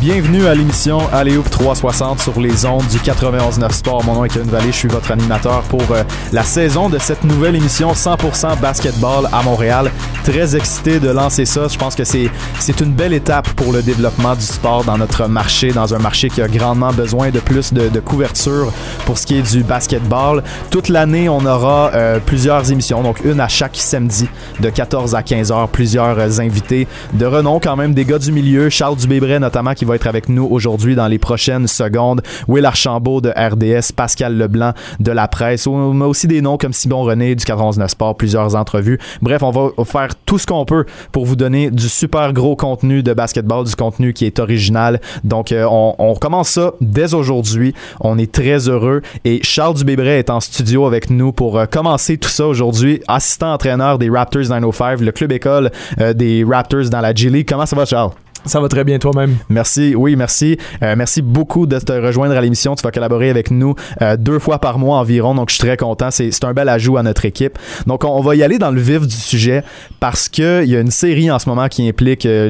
Bienvenue à l'émission Alléoup 360 sur les ondes du 91.9 Sport. Mon nom est Kevin Vallée, je suis votre animateur pour euh, la saison de cette nouvelle émission 100% basketball à Montréal. Très excité de lancer ça. Je pense que c'est c'est une belle étape pour le développement du sport dans notre marché, dans un marché qui a grandement besoin de plus de, de couverture pour ce qui est du basketball. Toute l'année, on aura euh, plusieurs émissions, donc une à chaque samedi de 14 à 15 heures. Plusieurs euh, invités de renom quand même, des gars du milieu, Charles Dubébret notamment qui va être avec nous aujourd'hui dans les prochaines secondes. Will Archambault de RDS, Pascal Leblanc de la presse, mais aussi des noms comme Simon René du 419 Sport, plusieurs entrevues. Bref, on va faire tout ce qu'on peut pour vous donner du super gros contenu de basketball, du contenu qui est original. Donc, euh, on, on commence ça dès aujourd'hui. On est très heureux et Charles Dubébret est en studio avec nous pour euh, commencer tout ça aujourd'hui. Assistant entraîneur des Raptors 905, le club école euh, des Raptors dans la G. Comment ça va, Charles? Ça va très bien toi-même. Merci, oui, merci. Euh, merci beaucoup de te rejoindre à l'émission. Tu vas collaborer avec nous euh, deux fois par mois environ, donc je suis très content. C'est, un bel ajout à notre équipe. Donc on, va y aller dans le vif du sujet parce que il y a une série en ce moment qui implique euh,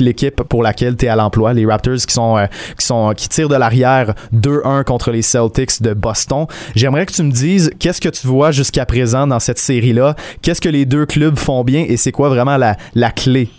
l'équipe pour laquelle tu es à l'emploi, les Raptors qui sont qui sont qui tirent de l'arrière 2-1 contre les Celtics de Boston. J'aimerais que tu me dises qu'est-ce que tu vois jusqu'à présent dans cette série-là, qu'est-ce que les deux clubs font bien et c'est quoi vraiment la, la clé?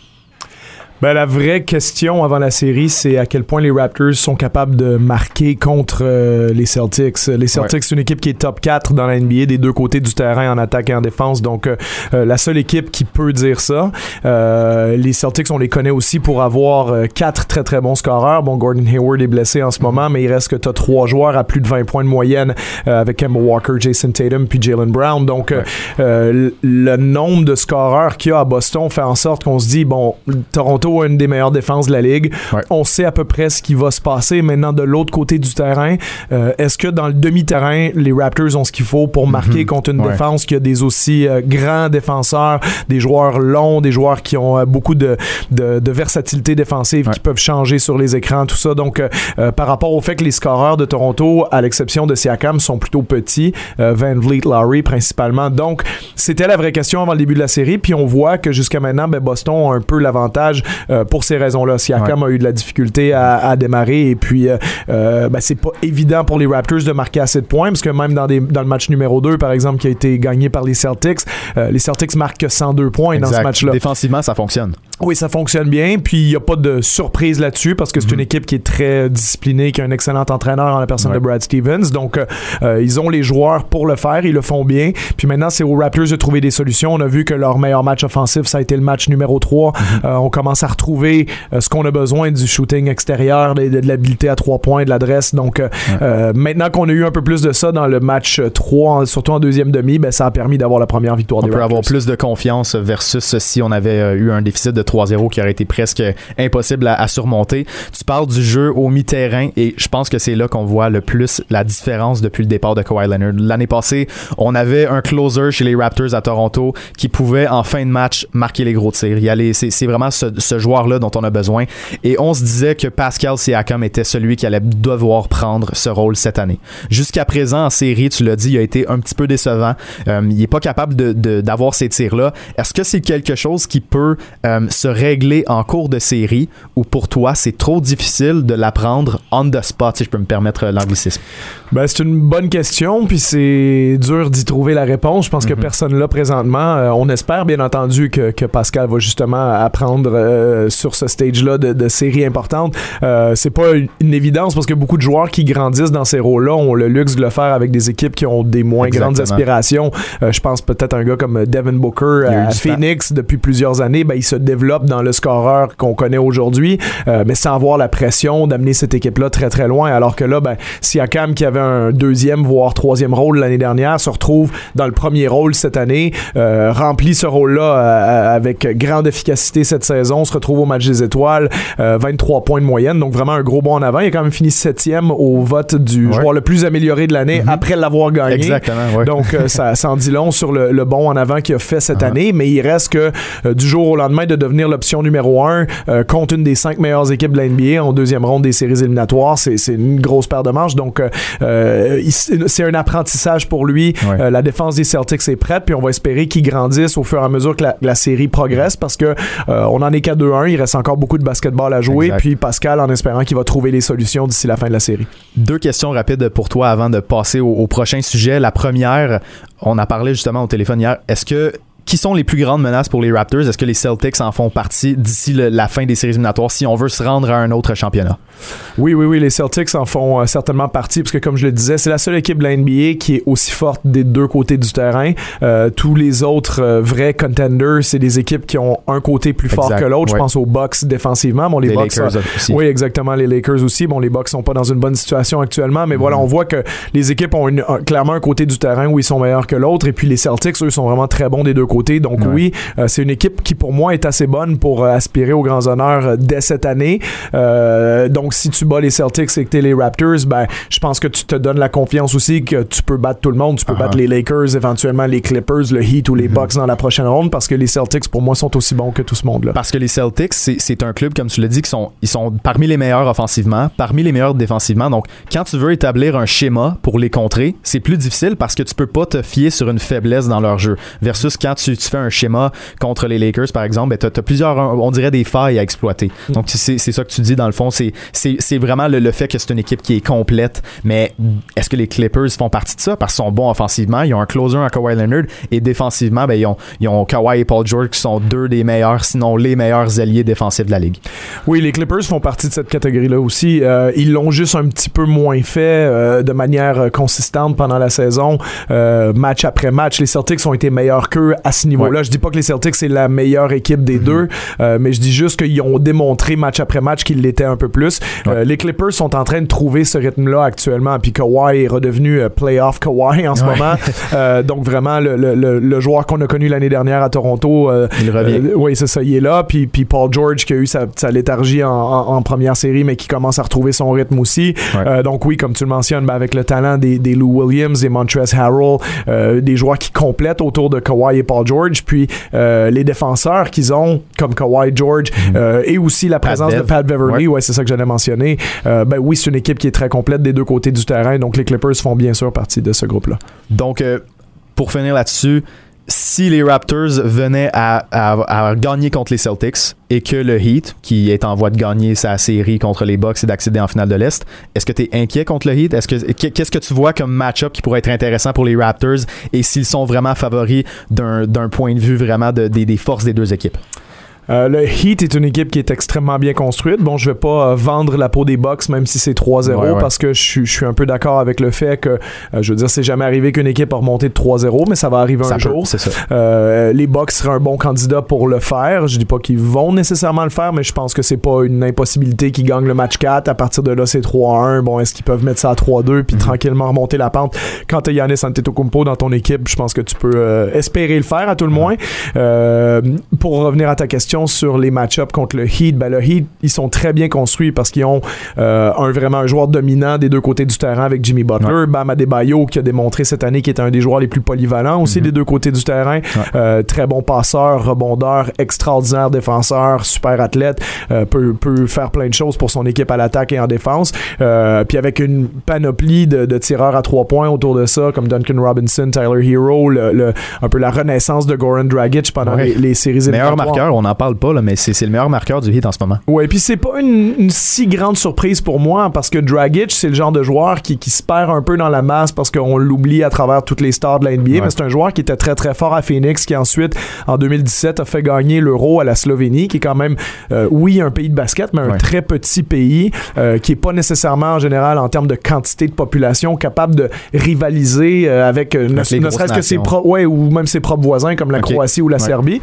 Ben, la vraie question avant la série, c'est à quel point les Raptors sont capables de marquer contre euh, les Celtics. Les Celtics, Ouais. c'est une équipe qui est top 4 dans la NBA des deux côtés du terrain en attaque et en défense. Donc, euh, euh, la seule équipe qui peut dire ça. Euh, les Celtics, on les connaît aussi pour avoir euh, quatre très très bons scoreurs. Bon, Gordon Hayward est blessé en ce moment, mais il reste que tu as trois joueurs à plus de 20 points de moyenne euh, avec Kemba Walker, Jason Tatum puis Jalen Brown. Donc, le nombre de scoreurs qu'il y a à Boston fait en sorte qu'on se dit, bon, Toronto une des meilleures défenses de la ligue. Ouais. On sait à peu près ce qui va se passer. Maintenant, de l'autre côté du terrain, euh, est-ce que dans le demi-terrain, les Raptors ont ce qu'il faut pour marquer contre une Ouais. défense qui a des aussi euh, grands défenseurs, des joueurs longs, des joueurs qui ont euh, beaucoup de, de, de versatilité défensive, Ouais. qui peuvent changer sur les écrans, tout ça. Donc, par rapport au fait que les scoreurs de Toronto, à l'exception de Siakam, sont plutôt petits, Van Vliet, Lowry principalement. Donc, c'était la vraie question avant le début de la série. Puis on voit que jusqu'à maintenant, ben, Boston a un peu l'avantage euh, pour ces raisons-là. Siakam a eu de la difficulté à, à démarrer et puis euh, euh, ben, c'est pas évident pour les Raptors de marquer assez de points parce que même dans, des, dans le match numéro 2, par exemple, qui a été gagné par les Celtics, les Celtics marquent que 102 points dans ce match-là. Défensivement, ça fonctionne. Oui, ça fonctionne bien. Puis il n'y a pas de surprise là-dessus parce que c'est une équipe qui est très disciplinée, qui a un excellent entraîneur en la personne Ouais. de Brad Stevens. Donc, euh, euh, ils ont les joueurs pour le faire. Ils le font bien. Puis maintenant, c'est aux Raptors de trouver des solutions. On a vu que leur meilleur match offensif, ça a été le match numéro 3. Euh, on commence à retrouver euh, ce qu'on a besoin du shooting extérieur, de, de- de l'habilité à trois points, de l'adresse. Donc, euh, euh, maintenant qu'on a eu un peu plus de ça dans le match 3, en- surtout en deuxième demi, ben, ça a permis d'avoir la première victoire On des peut Raptors. avoir plus de confiance versus si on avait euh, eu un déficit de 3-0 qui aurait été presque impossible à, surmonter. Tu parles du jeu au mi-terrain et je pense que c'est là qu'on voit le plus la différence depuis le départ de Kawhi Leonard. L'année passée, on avait un closer chez les Raptors à Toronto qui pouvait en fin de match marquer les gros tirs. C'est, vraiment ce, joueur-là dont on a besoin. Et on se disait que Pascal Siakam était celui qui allait devoir prendre ce rôle cette année. Jusqu'à présent, en série, tu l'as dit, il a été un petit peu décevant. Euh, il est pas capable d'avoir ces tirs-là. Est-ce que c'est quelque chose qui peut euh, se régler en cours de série ou pour toi, c'est trop difficile de l'apprendre on the spot, si je peux me permettre l'anglicisme? Ben, c'est une bonne question, puis c'est dur d'y trouver la réponse. Je pense que Mhm. personne là présentement. Euh, on espère bien entendu que, que Pascal va justement apprendre euh, sur ce stage-là de, de séries importantes. Euh, c'est pas une, évidence parce que beaucoup de joueurs qui grandissent dans ces rôles-là ont le luxe de le faire avec des équipes qui ont des moins grandes aspirations. Euh, je pense peut-être à un gars comme Devin Booker à Phoenix depuis plusieurs années. Ben, il se développe dans le scoreur qu'on connaît aujourd'hui, euh, mais sans avoir la pression d'amener cette équipe-là très très loin. Alors que là, ben, Siakam qui avait un deuxième voire troisième rôle l'année dernière se retrouve dans le premier rôle cette année, euh, remplit ce rôle-là avec grande efficacité cette saison, se retrouve au match des étoiles, 23 points de moyenne, donc vraiment un gros bond en avant. Il a quand même fini septième au vote du joueur le plus amélioré de l'année mm-hmm. après l'avoir gagné. Exactement. Donc ça, ça en dit long sur le, bond en avant qu'il a fait cette uh-huh. année, mais il reste que du jour au lendemain de devenir l'option numéro un contre une des cinq meilleures équipes de la NBA en deuxième ronde des séries éliminatoires, c'est une grosse paire de manches. Donc, euh, euh, c'est un apprentissage pour lui. Euh, la défense des Celtics est prête, puis on va espérer qu'il grandisse au fur et à mesure que la, série progresse parce que on en est qu'à 2-1. Il reste encore beaucoup de basketball à jouer. Puis Pascal, en espérant qu'il va trouver les solutions d'ici la fin de la série. Deux questions rapides pour toi avant de passer au prochain sujet. La première, on a parlé justement au téléphone hier. Est-ce que qui sont les plus grandes menaces pour les Raptors? Est-ce que les Celtics en font partie d'ici la fin des séries éliminatoires si on veut se rendre à un autre championnat? Oui, oui, oui, les Celtics en font euh, certainement partie parce que, comme je le disais, c'est la seule équipe de la NBA qui est aussi forte des deux côtés du terrain. Euh, tous les autres euh, vrais contenders, c'est des équipes qui ont un côté plus fort que l'autre. Je pense aux Bucks défensivement. Bon, les, Bucks, Lakers aussi. Oui, exactement, les Lakers aussi. Bon, les Bucks sont pas dans une bonne situation actuellement, mais voilà, mm-hmm. on voit que les équipes ont clairement un côté du terrain où ils sont meilleurs que l'autre. Et puis les Celtics, eux, sont vraiment très bons des deux côtés. Donc oui, euh, c'est une équipe qui, pour moi, est assez bonne pour euh, aspirer aux grands honneurs euh, dès cette année. donc, si tu bats les Celtics et que tu es les Raptors, ben, je pense que tu te donnes la confiance aussi que tu peux battre tout le monde. Tu peux battre les Lakers, éventuellement les Clippers, le Heat ou les mhm. Bucks dans la prochaine ronde parce que les Celtics, pour moi, sont aussi bons que tout ce monde-là. Parce que les Celtics, c'est un club, comme tu l'as dit, qui sont, ils sont parmi les meilleurs offensivement, parmi les meilleurs défensivement. Donc, quand tu veux établir un schéma pour les contrer, c'est plus difficile parce que tu peux pas te fier sur une faiblesse dans leur jeu. Versus quand tu, tu fais un schéma contre les Lakers, par exemple, ben, tu as, plusieurs, on dirait, des failles à exploiter. Mm. Donc, c'est ça que tu dis, dans le fond. C'est vraiment le, fait que c'est une équipe qui est complète. Mais est-ce que les Clippers font partie de ça? Parce qu'ils sont bons offensivement. Ils ont un closer en Kawhi Leonard. Et défensivement, ben, ils, ont, ils ont Kawhi et Paul George qui sont deux des meilleurs, sinon les meilleurs alliés défensifs de la ligue. Oui, les Clippers font partie de cette catégorie-là aussi. Euh, ils l'ont juste un petit peu moins fait euh, de manière euh, consistante pendant la saison, match après match. Les Celtics ont été meilleurs qu'eux à ce niveau-là. Je dis pas que les Celtics c'est la meilleure équipe des mhm. deux, euh, mais je dis juste qu'ils ont démontré match après match qu'ils l'étaient un peu plus. Euh, les Clippers sont en train de trouver ce rythme-là actuellement, puis Kawhi est redevenu euh, playoff Kawhi en ce moment. donc vraiment le, joueur qu'on a connu l'année dernière à Toronto, il revient. oui, c'est ça, il est là. Puis, puis Paul George qui a eu sa, léthargie en, première série, mais qui commence à retrouver son rythme aussi. donc oui, comme tu le mentionnes, ben, avec le talent des, des Lou Williams, des Montrezl Harrell, des joueurs qui complètent autour de Kawhi et Paul George. Puis euh, les défenseurs qu'ils ont, comme Kawhi George, mhm. euh, et aussi la présence de Pat Beverly, ouais, c'est ça que j'allais mentionner. Euh, ben oui, c'est une équipe qui est très complète des deux côtés du terrain, donc les Clippers font bien sûr partie de ce groupe-là. Donc, pour finir là-dessus, si les Raptors venaient à, gagner contre les Celtics et que le Heat, qui est en voie de gagner sa série contre les Bucks et d'accéder en finale de l'Est, est-ce que tu es inquiet contre le Heat? Est-ce que, qu'est-ce que tu vois comme match-up qui pourrait être intéressant pour les Raptors et s'ils sont vraiment favoris d'un, point de vue vraiment des forces des deux équipes? Euh, le Heat est une équipe qui est extrêmement bien construite. Bon, je vais pas euh, vendre la peau des Bucks même si c'est 3-0 parce que je, suis un peu d'accord avec le fait que, euh, je veux dire, c'est jamais arrivé qu'une équipe a remonté de 3-0, mais ça va arriver un jour. Ça. les Bucks seraient un bon candidat pour le faire. Je dis pas qu'ils vont nécessairement le faire, mais je pense que c'est pas une impossibilité qu'ils gagnent le match 4. À partir de là, c'est 3-1. Bon, est-ce qu'ils peuvent mettre ça à 3-2 puis mhm. tranquillement remonter la pente? Quand tu as Yannis Antetokounmpo dans ton équipe, je pense que tu peux espérer le faire à tout le moins. pour revenir à ta question sur les match-ups contre le Heat, ben le Heat, ils sont très bien construits parce qu'ils ont euh, un vraiment un joueur dominant des deux côtés du terrain avec Jimmy Butler, Bam Adebayo qui a démontré cette année qu'il était un des joueurs les plus polyvalents aussi mhm. des deux côtés du terrain, euh, très bon passeur, rebondeur, extraordinaire défenseur, super athlète, euh, peut, peut faire plein de choses pour son équipe à l'attaque et en défense. puis avec une panoplie de, de, tireurs à trois points autour de ça, comme Duncan Robinson, Tyler Hero, le, un peu la renaissance de Goran Dragic pendant les, les, séries Meilleur marqueur, on n'en parle pas, mais c'est le meilleur marqueur du hit en ce moment. Ouais, puis c'est pas une, si grande surprise pour moi parce que Dragic, c'est le genre de joueur qui, qui, se perd un peu dans la masse parce qu'on l'oublie à travers toutes les stars de la NBA. Mais c'est un joueur qui était très très fort à Phoenix, qui ensuite, en 2017, a fait gagner l'Euro à la Slovénie, qui est quand même, euh, oui, un pays de basket, mais un très petit pays euh, qui est pas nécessairement en général en termes de quantité de population capable de rivaliser euh, avec, ne, serait-ce que ses propres, ouais, ou même ses propres voisins comme la Croatie ou la Serbie.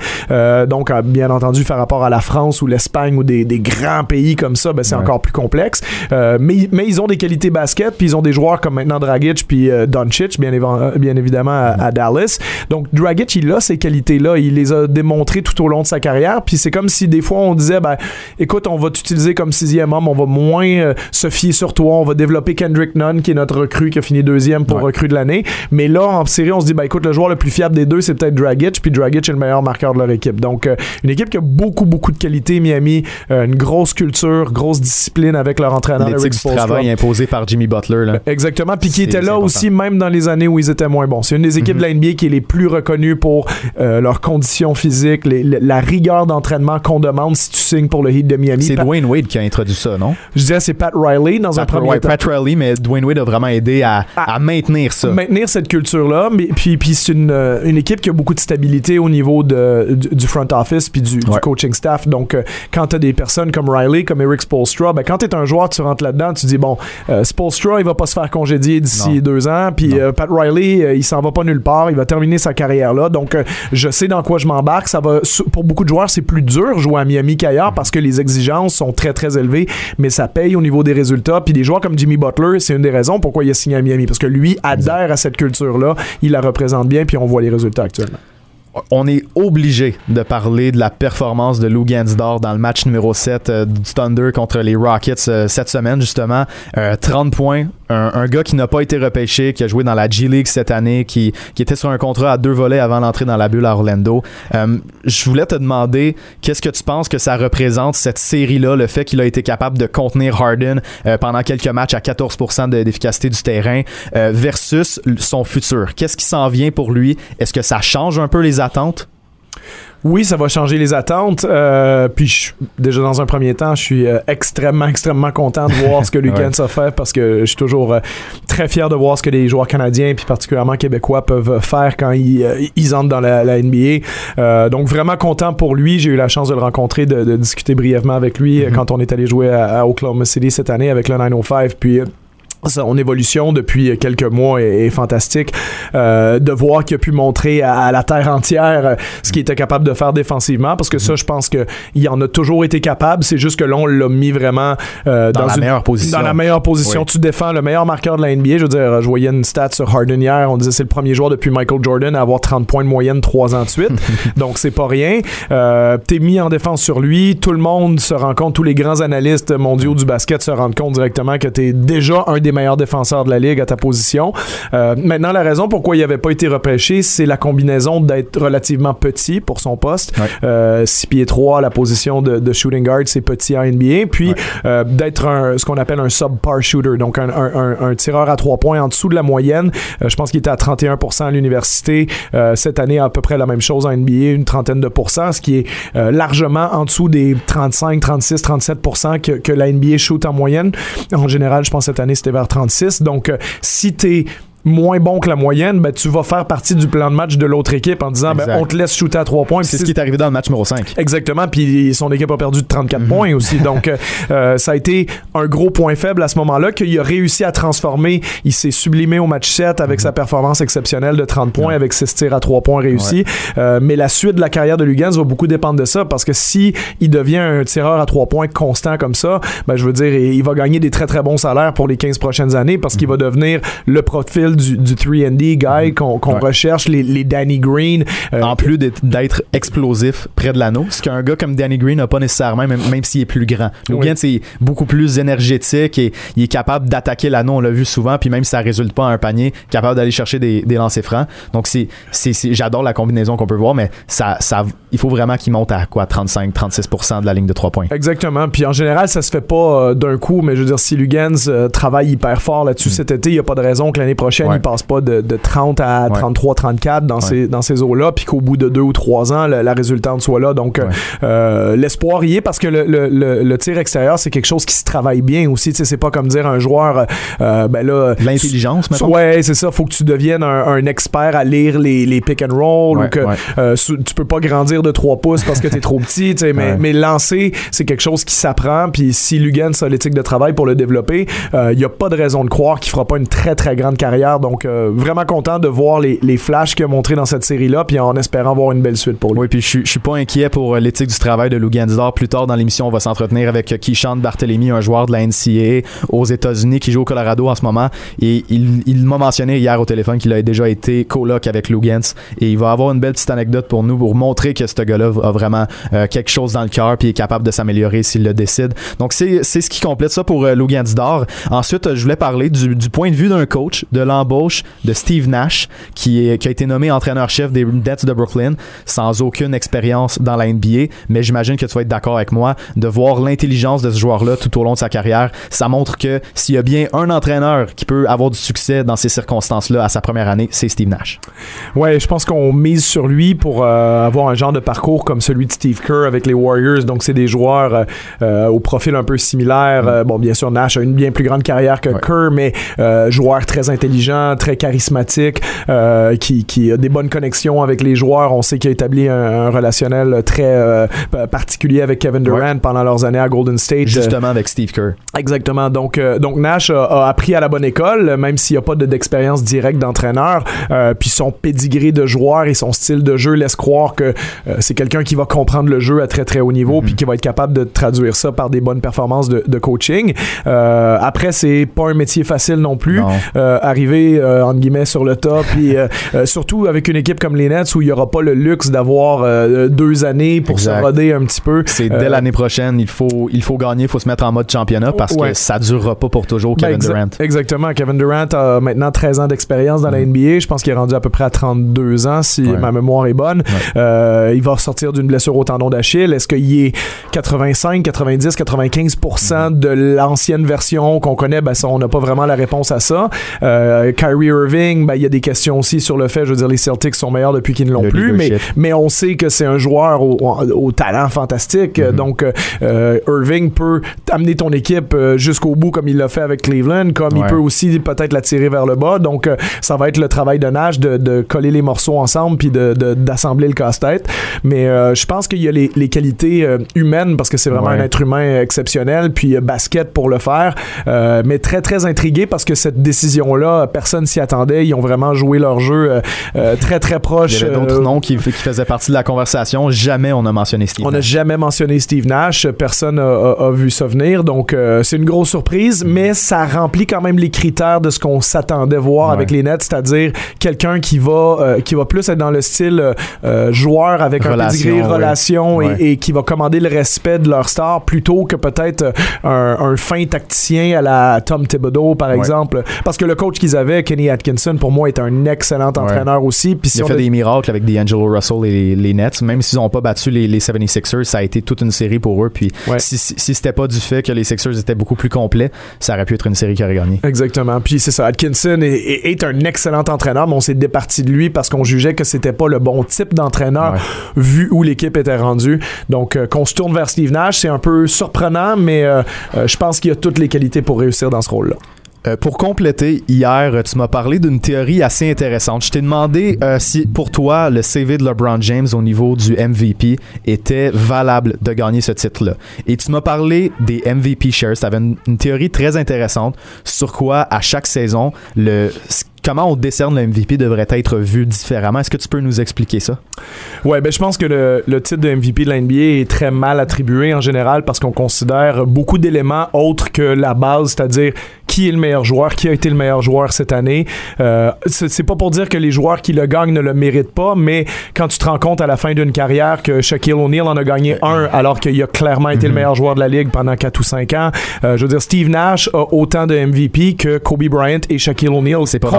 donc, bien entendu entendu, par rapport à la France ou l'Espagne ou des, des, grands pays comme ça, ben, c'est encore plus complexe. Euh, mais, mais ils ont des qualités basket, puis ils ont des joueurs comme maintenant Dragic puis euh, Doncic, bien, bien évidemment à, Dallas. Donc Dragic, il a ces qualités-là, il les a démontrées tout au long de sa carrière, puis c'est comme si des fois on disait, ben, écoute, on va t'utiliser comme sixième homme, on va moins euh, se fier sur toi, on va développer Kendrick Nunn, qui est notre recrue, qui a fini deuxième pour recrue de l'année. Mais là, en série, on se dit, ben, écoute, le joueur le plus fiable des deux, c'est peut-être Dragic, puis Dragic est le meilleur marqueur de leur équipe. Donc, euh, une équipe qui a beaucoup, beaucoup de qualités, Miami, euh, une grosse culture, grosse discipline avec leur entraîneur, L'éthique du travail imposé par Jimmy Butler. Là. Exactement, puis qui était là aussi, même dans les années où ils étaient moins bons. C'est une des équipes mhm. de la NBA qui est les plus reconnues pour euh, leurs conditions physiques, la rigueur d'entraînement qu'on demande si tu signes pour le Heat de Miami. C'est Dwayne Wade qui a introduit ça, non? Je dirais c'est Pat Riley dans un premier temps. Pat Riley, mais Dwayne Wade a vraiment aidé à, à, maintenir ça. Maintenir cette culture-là, mais puis, puis c'est une, une équipe qui a beaucoup de stabilité au niveau de, du, front office puis du, coaching staff. Donc, euh, quand tu as des personnes comme Riley, comme Eric Spolstra, ben, quand tu es un joueur, tu rentres là-dedans, tu dis, bon, euh, Spolstra, il va pas se faire congédier d'ici deux ans, puis euh, Pat Riley, il s'en va pas nulle part, il va terminer sa carrière là. Donc, je sais dans quoi je m'embarque. Ça va, pour beaucoup de joueurs, c'est plus dur jouer à Miami qu'ailleurs parce que les exigences sont très, très élevées, mais ça paye au niveau des résultats. Puis des joueurs comme Jimmy Butler, c'est une des raisons pourquoi il a signé à Miami, parce que lui adhère à cette culture-là, il la représente bien, puis on voit les résultats actuellement on est obligé de parler de la performance de Lou Gansdor dans le match numéro 7 euh, du Thunder contre les Rockets euh, cette semaine, justement. 30 euh, points, un, gars qui n'a pas été repêché, qui a joué dans la G League cette année, qui, était sur un contrat à deux volets avant d'entrer dans la bulle à Orlando. je voulais te demander, qu'est-ce que tu penses que ça représente, cette série-là, le fait qu'il a été capable de contenir Harden pendant quelques matchs à 14% d'efficacité du terrain, versus son futur? Qu'est-ce qui s'en vient pour lui? Est-ce que ça change un peu les attentes? Oui, ça va changer les attentes. Euh, puis déjà dans un premier temps, je suis euh, extrêmement, extrêmement content de voir ce que Lucas a fait parce que je suis toujours euh, très fier de voir ce que les joueurs canadiens puis particulièrement québécois peuvent faire quand ils, ils entrent dans la, NBA. donc vraiment content pour lui. J'ai eu la chance de le rencontrer, de, discuter brièvement avec lui mm-hmm. quand on est allé jouer à, à, Oklahoma City cette année avec le 905. Puis son évolution depuis quelques mois est, fantastique. Euh, de voir qu'il a pu montrer à, la terre entière euh, ce qu'il était capable de faire défensivement, parce que ça, je pense qu'il en a toujours été capable. C'est juste que là, on l'a mis vraiment euh, dans, la meilleure position. Dans la meilleure position. Tu défends le meilleur marqueur de la NBA. Je veux dire, je voyais une stat sur Harden hier. On disait c'est le premier joueur depuis Michael Jordan à avoir 30 points de moyenne trois ans de suite. Donc, c'est pas rien. Euh, T'es mis en défense sur lui. Tout le monde se rend compte, tous les grands analystes mondiaux du basket se rendent compte directement que t'es déjà un des meilleurs défenseurs de la ligue à ta position. Euh, maintenant, la raison pourquoi il n'avait pas été repêché, c'est la combinaison d'être relativement petit pour son poste. 6 euh, pieds 3, la position de, shooting guard, c'est petit en NBA. Puis euh, d'être ce qu'on appelle un subpar shooter, donc un, tireur à 3 points en dessous de la moyenne. je pense qu'il était à 31% à l'université. cette année, à peu près la même chose en NBA, une trentaine de pourcents, ce qui est largement en dessous des 35, 36, 37% que, que la NBA shoot en moyenne. En général, je pense cette année, c'était vers 36. Donc, euh, si moins bon que la moyenne, ben, tu vas faire partie du plan de match de l'autre équipe en disant ben, on te laisse shooter à 3 points. C'est ce qui est arrivé dans le match numéro 5. Exactement, puis son équipe a perdu de 34 mhm. points aussi. Donc euh, euh, ça a été un gros point faible à ce moment-là qu'il a réussi à transformer. Il s'est sublimé au match 7 avec mhm. sa performance exceptionnelle de 30 points avec ses tirs à 3 points réussis. Euh, mais la suite de la carrière de Lugans va beaucoup dépendre de ça parce que si il devient un tireur à 3 points constant comme ça, ben, je veux dire, il va gagner des très très bons salaires pour les 15 prochaines années parce qu'il mhm. va devenir le profil du, du 3D guy qu'on recherche, les, les, Danny Green. Euh, en plus d'être explosif près de l'anneau, ce qu'un gars comme Danny Green n'a pas nécessairement, même, même s'il est plus grand. Logan, c'est beaucoup plus énergétique et il est capable d'attaquer l'anneau, on l'a vu souvent, puis même si ça résulte pas en un panier, capable d'aller chercher des, des lancers francs. Donc, c'est j'adore la combinaison qu'on peut voir, mais ça, ça, il faut vraiment qu'il monte à quoi 35-36% de la ligne de 3 points. Exactement. Puis en général, ça se fait pas euh, d'un coup, mais je veux dire, si Lugans euh, travaille hyper fort là-dessus mm. cet été, il n'y a pas de raison que l'année prochaine, il passe pas de, 30 à 33, 34 dans ces, dans ces eaux-là, puis qu'au bout de deux ou trois ans, la résultante soit là. Donc, euh, l'espoir y est parce que le, le, le, tir extérieur, c'est quelque chose qui se travaille bien aussi. Tu sais, c'est pas comme dire un joueur, euh, ben là. L'intelligence, maintenant. Ouais, c'est ça. Faut que tu deviennes un, expert à lire les, les pick and roll ou que euh, tu peux pas grandir de 3 pouces parce que t'es trop petit. Tu sais, mais, mais lancer, c'est quelque chose qui s'apprend. Puis si Lugan a l'éthique de travail pour le développer, il y a pas de raison de croire qu'il fera pas une très très grande carrière Donc, euh, vraiment content de voir les, les flashs qu'il a montrés dans cette série-là, puis en espérant voir une belle suite pour lui. Oui, puis je, suis- pas inquiet pour euh, l'éthique du travail de Lou Gansdor. Plus tard dans l'émission, on va s'entretenir avec euh, Keyshawn Barthélemy, un joueur de la NCAA aux États-Unis qui joue au Colorado en ce moment. Et il, il m'a mentionné hier au téléphone qu'il a déjà été coloc avec Lou Gans. Et il va avoir une belle petite anecdote pour nous pour montrer que ce gars-là a vraiment euh, quelque chose dans le cœur puis est capable de s'améliorer s'il le décide. Donc c'est ce qui complète ça pour euh, Lou Gansdor. Ensuite, je voulais parler du, du point de vue d'un coach, de l'embauche de Steve Nash, qui, est, qui a été nommé entraîneur-chef des Nets de Brooklyn, sans aucune expérience dans la NBA. Mais j'imagine que tu vas être d'accord avec moi de voir l'intelligence de ce joueur-là tout au long de sa carrière. Ça montre que s'il y a bien un entraîneur qui peut avoir du succès dans ces circonstances-là à sa première année, c'est Steve Nash. Ouais, je pense qu'on mise sur lui pour euh, avoir un genre de parcours comme celui de Steve Kerr avec les Warriors. Donc, c'est des joueurs euh, euh, au profil un peu similaire. Euh, bon, bien sûr, Nash a une bien plus grande carrière que Ouais. Kerr, mais euh, joueur très intelligent, très charismatique, euh, qui, qui a des bonnes connexions avec les joueurs. On sait qu'il a établi un, un relationnel très euh, particulier avec Kevin Durant pendant leurs années à Golden State. Justement avec Steve Kerr. Exactement. Donc, euh, donc Nash a, a appris à la bonne école, même s'il n'y a pas de- d'expérience directe d'entraîneur. Puis son pédigré de joueur et son style de jeu laisse croire que c'est quelqu'un qui va comprendre le jeu à très très haut niveau, puis qui va être capable de traduire ça par des bonnes performances de, de coaching. Après, c'est pas un métier facile non plus. Non. Arriver euh, entre guillemets sur le top, puis euh, euh, surtout avec une équipe comme les Nets où il n'y aura pas le luxe d'avoir deux années pour Exact. se roder un petit peu. C'est dès l'année prochaine, il faut, il faut gagner, il faut se mettre en mode championnat parce Ouais. que ça durera pas pour toujours, Ben, Kevin exa- Durant. Exactement. Kevin Durant a maintenant 13 ans d'expérience dans la NBA. Je pense qu'il est rendu à peu près à 32 ans, si Ouais. ma mémoire est bonne. Il va sortir d'une blessure au tendon d'Achille. Est-ce qu'il est 85, 90, 95 de l'ancienne version qu'on connaît? Ben, ça, on n'a pas vraiment la réponse à ça. Euh, Kyrie Irving, ben, il y a des questions aussi sur le fait, je veux dire, les Celtics sont meilleurs depuis qu'ils ne l'ont plus, mais, on sait que c'est un joueur au, au- au talent fantastique. Mm-hmm. Donc, euh, euh, Irving peut amener ton équipe euh, jusqu'au bout comme il l'a fait avec Cleveland, comme il peut aussi peut-être la tirer vers le bas. Donc, euh, ça va être le travail de Nash de, de coller les morceaux ensemble puis de- de- d'assembler le casse-tête. Mais euh, je pense qu'il y a les, les qualités euh, humaines parce que c'est vraiment Ouais. un être humain exceptionnel, puis euh, basket pour le faire. Euh, mais très, très intrigué parce que cette décision-là, personne s'y attendait. Ils ont vraiment joué leur jeu euh, euh, très, très Il proche. y avait d'autres euh, noms qui, qui faisaient partie de la conversation. Jamais on a mentionné Steve. on n'a jamais mentionné Steve Nash. Personne a, a- a vu ça venir. Donc, c'est une grosse surprise, mais ça remplit quand même les critères de ce qu'on s'attendait voir Ouais. avec les Nets, c'est-à-dire quelqu'un qui va qui va plus être dans le style joueur avec un Relation, pédigré, ouais. relation et- Ouais. et, qui va commander le respect de leur star plutôt que peut-être un, un fin tacticien à la Tom Thibodeau, par Ouais. exemple. Parce que le coach qu'ils avaient, Kenny Atkinson, pour moi, est un excellent entraîneur aussi. Puis si Il a fait des miracles avec D'Angelo Russell et les, les Nets. Même s'ils n'ont pas battu les, les 76ers, ça a été toute une série pour eux. Puis Ouais. si, si, si c'était pas du fait que les Sixers étaient beaucoup plus complets, ça aurait pu être une série qui aurait gagné. Exactement. Puis c'est ça. Atkinson est, est- est un excellent entraîneur, mais on s'est départi de lui parce qu'on jugeait que c'était pas le bon type d'entraîneur Ouais. vu où l'équipe était rendue. Donc euh, qu'on se tourne vers Steve Nash, c'est un peu surprenant, mais euh, euh, je pense qu'il a toutes les qualités pour réussir dans ce rôle-là. Euh, pour compléter, hier, tu m'as parlé d'une théorie assez intéressante. Je t'ai demandé euh, si, pour toi, le CV de LeBron James au niveau du MVP était valable de gagner ce titre-là. Et tu m'as parlé des MVP shares. Tu avais une, une théorie très intéressante sur quoi, à chaque saison, le, comment on décerne le MVP devrait être vu différemment? Est-ce que tu peux nous expliquer ça? Ouais, ben je pense que le, le titre de MVP de la NBA est très mal attribué en général parce qu'on considère beaucoup d'éléments autres que la base, c'est-à-dire qui est le meilleur joueur, qui a été le meilleur joueur cette année. Euh, c'est pas pour dire que les joueurs qui le gagnent ne le méritent pas, mais quand tu te rends compte à la fin d'une carrière que Shaquille O'Neal en a gagné un alors qu'il a clairement été le meilleur joueur de la ligue pendant 4 ou 5 ans, euh, je veux dire, Steve Nash a autant de MVP que Kobe Bryant et Shaquille O'Neal C'est pas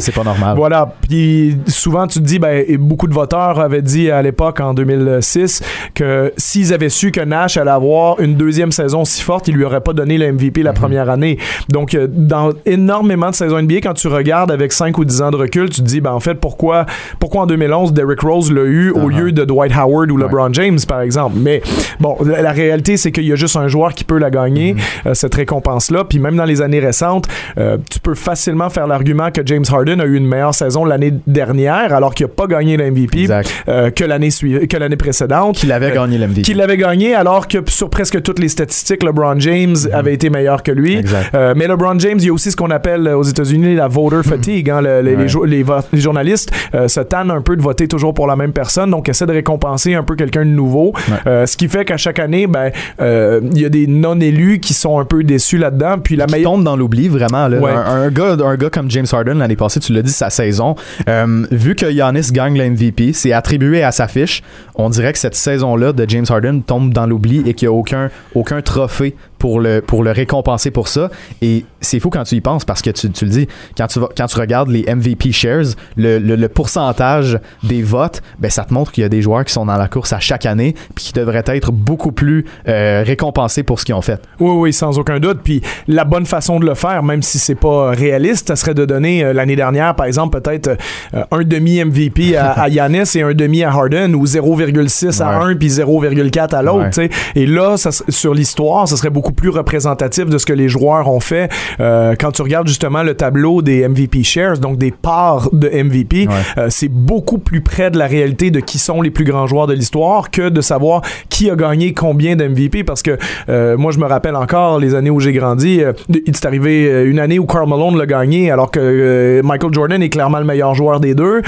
C'est pas normal. Voilà. Puis souvent, tu te dis, ben, et beaucoup de voteurs avaient dit à l'époque, en 2006, que s'ils avaient su que Nash allait avoir une deuxième saison si forte, ils lui auraient pas donné le MVP la première année. Donc, euh, dans énormément de saisons NBA, quand tu regardes avec 5 ou 10 ans de recul, tu te dis, ben, en fait, pourquoi, pourquoi en 2011, Derrick Rose l'a eu au Uh-huh. lieu de Dwight Howard ou Ouais. LeBron James, par exemple. Mais bon, la, la réalité, c'est qu'il y a juste un joueur qui peut la gagner, euh, cette récompense-là. Puis même dans les années récentes, euh, tu peux facilement faire l'argument que James James Harden a eu une meilleure saison l'année dernière, alors qu'il n'a pas gagné l'MVP euh, que l'année que l'année précédente. Qu'il avait gagné l'MVP. Qu'il avait gagné, alors que sur presque toutes les statistiques, LeBron James mm-hmm. avait été meilleur que lui. Euh, mais LeBron James, il y a aussi ce qu'on appelle aux États-Unis la voter mm-hmm. fatigue. Hein, les, les, journalistes euh, se tannent un peu de voter toujours pour la même personne, donc essaient de récompenser un peu quelqu'un de nouveau. ce qui fait qu'à chaque année, ben, il y a des non-élus qui sont un peu déçus là-dedans. Puis la meilleure... tombe dans l'oubli, vraiment. Un, gars, un gars comme James Harden l'année passée, tu l'as dit, sa saison, euh, vu que Giannis gagne le MVP, c'est attribué à sa fiche. On dirait que cette saison-là de James Harden tombe dans l'oubli et qu'il n'y a aucun trophée pour le, pour le récompenser pour ça. Et c'est fou quand tu y penses parce que tu, tu le dis, quand tu, quand tu regardes les MVP shares, le, le, pourcentage des votes, ben, ça te montre qu'il y a des joueurs qui sont dans la course à chaque année puis qui devraient être beaucoup plus euh, récompensés pour ce qu'ils ont fait. Oui, oui, sans aucun doute. Puis la bonne façon de le faire, même si c'est pas réaliste, ça serait de donner euh, l'année dernière, par exemple, peut-être euh, un demi MVP à, à Yanis et un demi à Harden ou 0,6 à un puis 0,4 à l'autre. Et là, ça, sur l'histoire, ça serait beaucoup plus représentatif de ce que les joueurs ont fait. Euh, quand tu regardes justement le tableau des MVP shares, donc des parts de MVP, euh, c'est beaucoup plus près de la réalité de qui sont les plus grands joueurs de l'histoire que de savoir qui a gagné combien d'MVP. Parce que euh, moi, je me rappelle encore les années où j'ai grandi. il est arrivé une année où Karl Malone l'a gagné, alors que Michael Jordan est clairement le meilleur joueur des deux.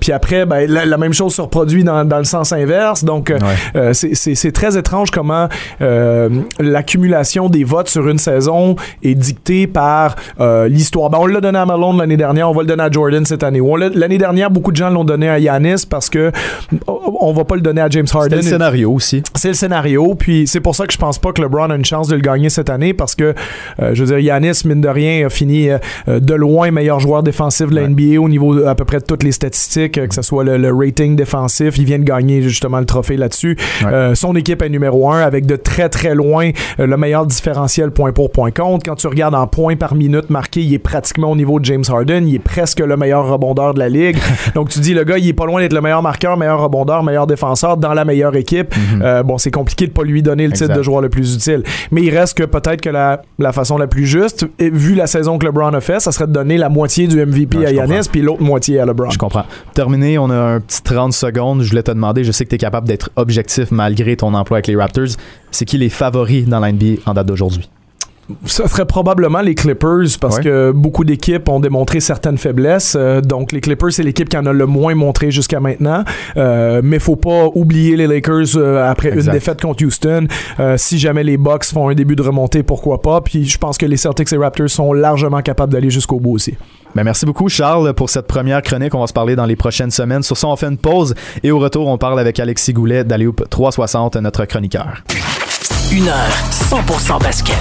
puis après, ben, la, même chose se reproduit dans, dans le sens inverse. Donc, c'est très étrange comment l'accumulation des votes sur une saison est dictée par euh, l'histoire. Ben, on l'a donné à Malone l'année dernière, on va le donner à Jordan cette année. L'année dernière, beaucoup de gens l'ont donné à Yanis parce que on va pas le donner à James Harden. C'est le scénario aussi. C'est le scénario, puis c'est pour ça que je pense pas que LeBron a une chance de le gagner cette année parce que, euh, je veux dire, Yanis, mine de rien, a fini euh, de loin meilleur joueur défensif de la NBA au niveau à peu près de toutes les statistiques, que ce soit le, rating défensif. Il vient de gagner justement le trophée là-dessus. son équipe est numéro un avec de très très loin le meilleur différentiel point pour point contre. Quand tu regardes en points par minute marqué, il est pratiquement au niveau de James Harden. Il est presque le meilleur rebondeur de la ligue. Donc tu dis, le gars, il est pas loin d'être le meilleur marqueur, meilleur rebondeur, meilleur défenseur dans la meilleure équipe. Mhm. Euh, bon, c'est compliqué de pas lui donner le titre de joueur le plus utile. Mais il reste que peut-être que la, la, façon la plus juste, vu la saison que LeBron a fait, ça serait de donner la moitié du MVP à Yanis puis l'autre moitié à LeBron. Je comprends. Terminé, on a un petit 30 secondes. Je voulais te demander, je sais que tu es capable d'être objectif malgré ton emploi avec les Raptors c'est qui les favoris dans l'NBA en date d'aujourd'hui? Ce serait probablement les Clippers parce que beaucoup d'équipes ont démontré certaines faiblesses. Euh, donc les Clippers, c'est l'équipe qui en a le moins montré jusqu'à maintenant. Euh, mais faut pas oublier les Lakers euh, après une défaite contre Houston. Si jamais les Bucks font un début de remontée, pourquoi pas? Puis je pense que les Celtics et Raptors sont largement capables d'aller jusqu'au bout aussi. Ben merci beaucoup Charles pour cette première chronique. On va se parler dans les prochaines semaines. Sur ça, on fait une pause et au retour, on parle avec Alexis Goulet d'Aléoup 360, notre chroniqueur. Une heure 100% basket.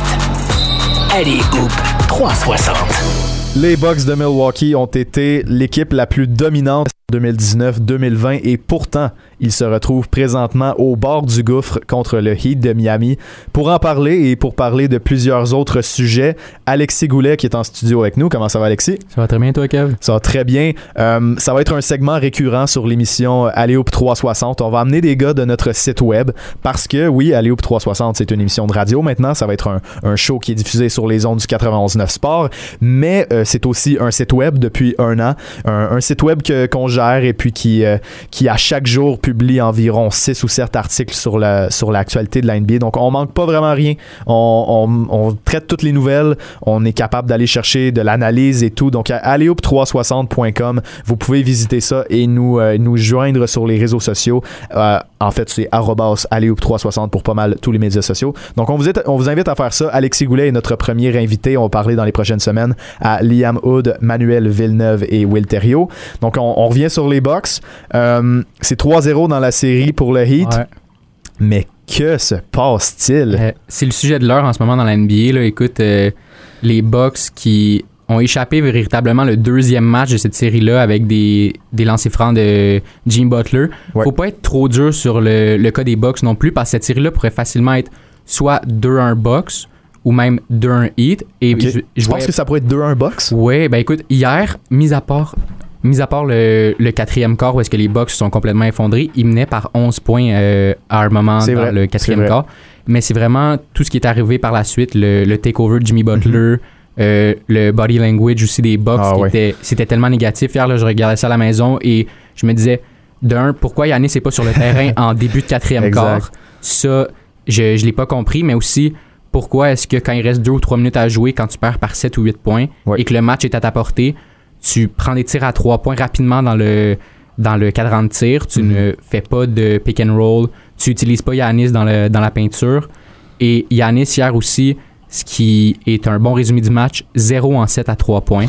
Allez, Hoop 360. Les Bucks de Milwaukee ont été l'équipe la plus dominante 2019-2020 et pourtant, il se retrouve présentement au bord du gouffre contre le Heat de Miami. Pour en parler et pour parler de plusieurs autres sujets, Alexis Goulet qui est en studio avec nous. Comment ça va Alexis? Ça va très bien toi Kev? Ça va très bien. Euh, ça va être un segment récurrent sur l'émission Aléoup 360. On va amener des gars de notre site web parce que oui, Aléoup 360 c'est une émission de radio maintenant. Ça va être un, show qui est diffusé sur les ondes du 91.9 Sport, mais euh, c'est aussi un site web depuis un an. Un, site web qu'on gère et puis qui, euh, qui à chaque jour publie environ 6 ou 7 articles sur la sur l'actualité de la NBA. Donc on manque pas vraiment rien. On, traite toutes les nouvelles. On est capable d'aller chercher de l'analyse et tout. Donc à 360com vous pouvez visiter ça et nous, euh, joindre sur les réseaux sociaux. Euh, en fait, c'est aleoup360 pour pas mal tous les médias sociaux. Donc on vous, on vous invite à faire ça. Alexis Goulet est notre premier invité. On va parler dans les prochaines semaines à Liam Hood, Manuel Villeneuve et Will Terrio. Donc on, on revient sur les box. Euh, c'est 3-0 dans la série pour le Heat. Mais que se passe-t-il? Euh, c'est le sujet de l'heure en ce moment dans la NBA. Là. Écoute, euh, les Bucks qui ont échappé véritablement le deuxième match de cette série-là avec des, des lancers francs de Jim Butler. Faut pas être trop dur sur le, le, cas des Bucks non plus parce que cette série-là pourrait facilement être soit 2-1 Bucks ou même 2-1 Heat. Et je, pense que ça pourrait être 2-1 Bucks. Oui, ben écoute, hier, mis à part mis à part le, quatrième quart où est-ce que les Bucks sont complètement effondrés, ils menaient par 11 points euh, à un moment dans le quatrième quart. Mais c'est vraiment tout ce qui est arrivé par la suite, le, takeover de Jimmy Butler, Euh, le body language aussi des Bucks, Ah ouais. c'était tellement négatif. Hier, là, je regardais ça à la maison et je me disais, d'un, pourquoi Yannis n'est pas sur le terrain en début de quatrième quart? Ça, je ne l'ai pas compris, mais aussi, pourquoi est-ce que quand il reste deux ou trois minutes à jouer, quand tu perds par 7 ou 8 points Ouais. et que le match est à ta portée, tu prends des tirs à trois points rapidement dans le, dans le cadran de tir, tu Mhm. ne fais pas de pick and roll, tu n'utilises pas Yanis dans, le, dans la peinture. Et Yanis, hier aussi, ce qui est un bon résumé du match, 0 en 7 à 3 points.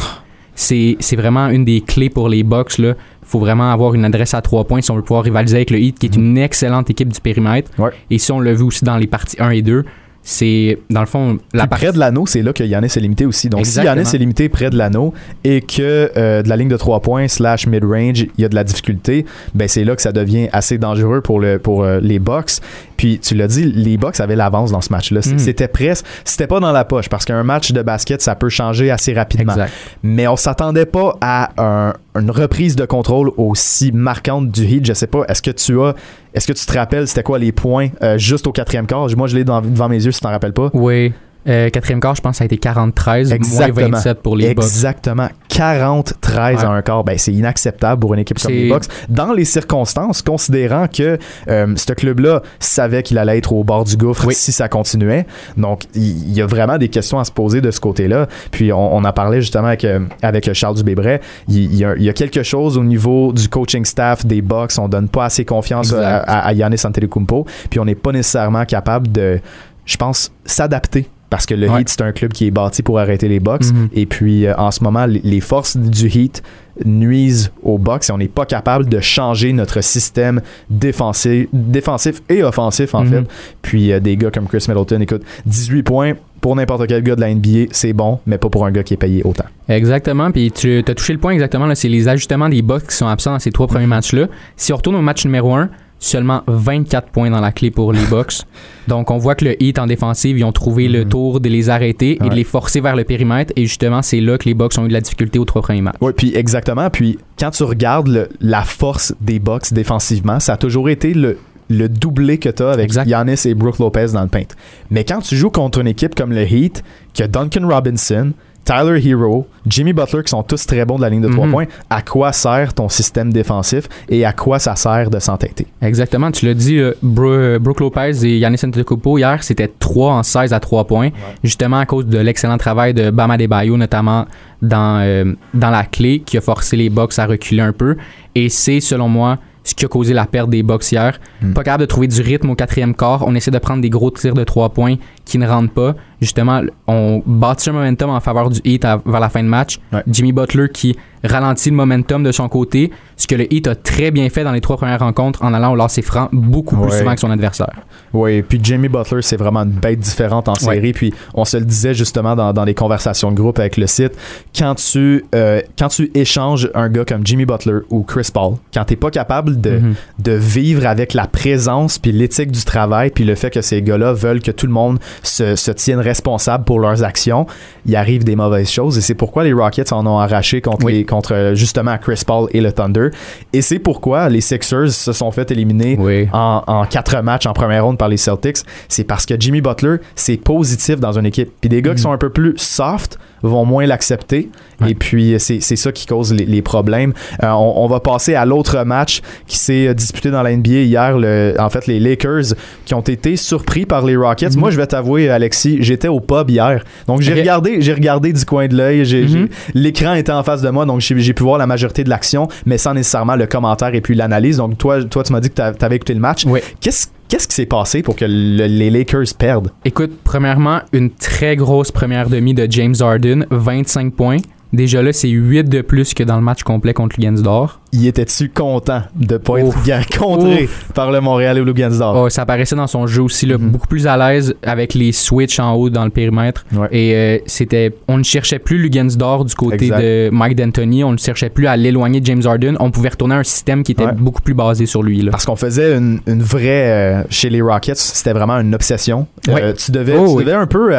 C'est c'est vraiment une des clés pour les Bucks. Il faut vraiment avoir une adresse à 3 points si on veut pouvoir rivaliser avec le Heat, qui est une excellente équipe du périmètre. Ouais. Et si on l'a vu aussi dans les parties 1 et 2, c'est dans le fond la partie. près de l'anneau, c'est là que Yannis est limité aussi. Donc, Exactement. si Yannis est limité près de l'anneau et que euh, de la ligne de 3 points slash mid-range, il y a de la difficulté, ben c'est là que ça devient assez dangereux pour, le, pour euh, les Bucks. Puis, tu l'as dit, les Bucks avaient l'avance dans ce match-là. C- Mm. C'était presque, c'était pas dans la poche parce qu'un match de basket, ça peut changer assez rapidement. Exact. Mais on s'attendait pas à un- une reprise de contrôle aussi marquante du Heat. Je sais pas, est-ce que tu as, est-ce que tu te rappelles c'était quoi les points euh, juste au quatrième quart? Moi, je l'ai devant mes yeux si tu t'en rappelles pas. Oui. Euh, quatrième quart, je pense que ça a été 40-13, moins Exactement. 27 pour les Bucks. Exactement. 40-13 Ouais. à un quart. Ben, c'est inacceptable pour une équipe comme les Bucks. Dans les circonstances, considérant que euh, ce club-là savait qu'il allait être au bord du gouffre Oui. si ça continuait. Donc, il y, a vraiment des questions à se poser de ce côté-là. Puis, on, on en parlait justement avec, euh, avec Charles Dubébret. Il, y y a quelque chose au niveau du coaching staff des Bucks. On donne pas assez confiance à, Exact. à, à Giannis Antetokounmpo. Puis, on n'est pas nécessairement capable de, je pense, s'adapter. Parce que le Ouais. Heat, c'est un club qui est bâti pour arrêter les Bucks. Mhm. Et puis, euh, en ce moment, les, forces du Heat nuisent aux Bucks et on n'est pas capable de changer notre système défensif, défensif et offensif, en Mhm. fait. Puis, euh, des gars comme Chris Middleton, écoute, 18 points pour n'importe quel gars de la NBA, c'est bon, mais pas pour un gars qui est payé autant. Exactement. Puis tu as touché le point exactement. là, C'est les ajustements des Bucks qui sont absents dans ces trois premiers matchs-là. Si on retourne au match numéro 1, seulement 24 points dans la clé pour les Bucks. Donc on voit que le Heat en défensive, ils ont trouvé le Mhm. tour de les arrêter et de les forcer vers le périmètre. Et justement, c'est là que les Bucks ont eu de la difficulté aux trois premiers matchs. Oui, puis exactement. Puis, quand tu regardes le- la force des Bucks défensivement, ça a toujours été le le doublé que tu as avec Exact. Giannis et Brooke Lopez dans le paint. Mais quand tu joues contre une équipe comme le Heat, qui a Duncan Robinson, Tyler Hero, Jimmy Butler, qui sont tous très bons de la ligne de 3 Mhm. points, à quoi sert ton système défensif et à quoi ça sert de s'entêter? Exactement, tu l'as dit, euh, Bro- Brook Lopez et Yannis Antetokounmpo hier, c'était 3 en 16 à 3 points, justement à cause de l'excellent travail de Bam Adebayo, notamment dans, euh, dans la clé, qui a forcé les Bucks à reculer un peu. Et c'est, selon moi, ce qui a causé la perte des Bucks hier. Hmm. Pas capable de trouver du rythme au quatrième quart. On essaie de prendre des gros tirs de 3 points qui ne rentrent pas. Justement, on bâtit un momentum en faveur du à- vers la fin de match. Ouais. Jimmy Butler qui ralentit le momentum de son côté, ce que le Heat a très bien fait dans les trois premières rencontres en allant au lancer franc beaucoup plus Ouais. souvent que son adversaire. Oui, puis Jimmy Butler, c'est vraiment une bête différente en série. Puis on se le disait justement dans, dans les conversations de groupe avec le site. Quand tu, euh, quand tu échanges un gars comme Jimmy Butler ou Chris Paul, quand t'es pas capable de, Mhm. de vivre avec la présence puis l'éthique du travail puis le fait que ces gars-là veulent que tout le monde se, se tienne responsable pour leurs actions, il arrive des mauvaises choses et c'est pourquoi les Rockets en ont arraché contre, Oui. les, contre euh, justement Chris Paul et le Thunder et c'est pourquoi les Sixers se sont fait éliminer Oui. en, en quatre matchs en première ronde par les Celtics, c'est parce que Jimmy Butler, c'est positif dans une équipe. Puis des gars qui sont un peu plus soft vont moins l'accepter. Ouais. Et puis, c'est c'est ça qui cause les, les problèmes. Euh, on, on va passer à l'autre match qui s'est euh, disputé dans la NBA hier. Le, en fait, les Lakers qui ont été surpris par les Rockets. Mhm. Moi, je vais t'avouer, Alexis, j'étais au pub hier. Donc, j'ai regardé, j'ai regardé du coin de l'œil. J'ai- Mhm. j'ai- L'écran était en face de moi, donc j'ai j'ai pu voir la majorité de l'action, mais sans nécessairement le commentaire et puis l'analyse. Donc, toi, toi tu m'as dit que tu avais écouté le match. Oui. Qu'est-ce qu'est-ce qui s'est passé pour que le- les Lakers perdent? Écoute, premièrement, une très grosse première demi de James Harden, 25 points. Déjà là, c'est 8 de plus que dans le match complet contre Lugansdor. Y étais-tu content de pas être Ouf. contré par le Montréal et le Lugansdor? Oh, ça apparaissait dans son jeu aussi, là, Mhm. beaucoup plus à l'aise avec les switches en haut dans le périmètre. Ouais. Et euh, c'était, on ne cherchait plus Lugansdor du côté Exact. de Mike D'Antoni. On ne cherchait plus à l'éloigner de James Harden. On pouvait retourner à un système qui était Ouais. beaucoup plus basé sur lui. Là. Parce qu'on faisait une, une vraie. euh, chez les Rockets, c'était vraiment une obsession. Euh, tu devais, Oh, tu oui. devais un peu.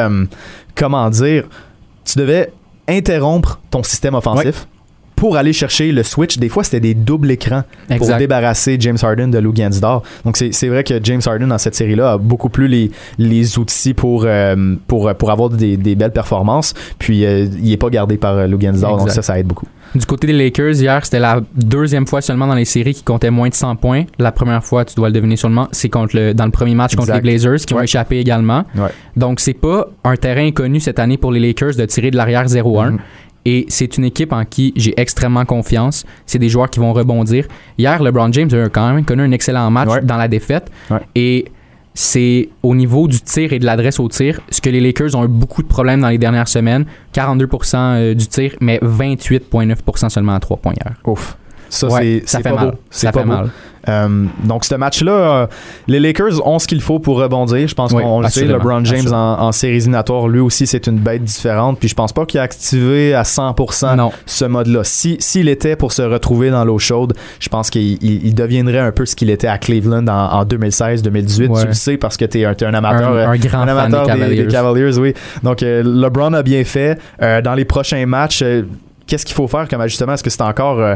comment dire Tu devais interrompre ton système offensif? Pour aller chercher le switch, des fois, c'était des doubles écrans pour débarrasser James Harden de Lou Gansdor. Donc, c'est vrai que James Harden, dans cette série-là, a beaucoup plus les, les outils pour, euh, pour, pour avoir des, des belles performances. Puis, euh, il est pas gardé par euh, Lou Gansdor, donc ça, ça aide beaucoup. Du côté des Lakers, hier, c'était la deuxième fois seulement dans les séries qui comptait moins de 100 points. La première fois, tu dois le deviner sûrement, c'est contre le, dans le premier match contre Exact. les Blazers qui ont échappé également. Ouais. Donc, c'est pas un terrain inconnu cette année pour les Lakers de tirer de l'arrière 0-1. Mhm. Et c'est une équipe en qui j'ai extrêmement confiance. C'est des joueurs qui vont rebondir. Hier, LeBron James a quand même connu un excellent match Ouais. dans la défaite. Ouais. Et c'est au niveau du tir et de l'adresse au tir, ce que les Lakers ont eu beaucoup de problèmes dans les dernières semaines. 42% euh, du tir, mais 28,9% seulement à 3 points hier. Ouf. Ça, Ouais, c'est pas mal. beau. C'est pas mal. Euh, donc, ce match-là, euh, les Lakers ont ce qu'il faut pour rebondir. Je pense Oui, qu'on le sait. LeBron James en, en séries éliminatoires, lui aussi, c'est une bête différente. Puis je pense pas qu'il a activé à 100% Non. ce mode-là. Si, s'il était pour se retrouver dans l'eau chaude, je pense qu'il il- il deviendrait un peu ce qu'il était à Cleveland en, en 2016-2018. Ouais. Tu le sais parce que t'es un, t'es un amateur. Un, un grand un fan amateur des des, Cavaliers. des Cavaliers, oui. Donc, euh, LeBron a bien fait. Dans les prochains matchs, qu'est-ce qu'il faut faire comme ajustement? Est-ce que c'est encore, euh,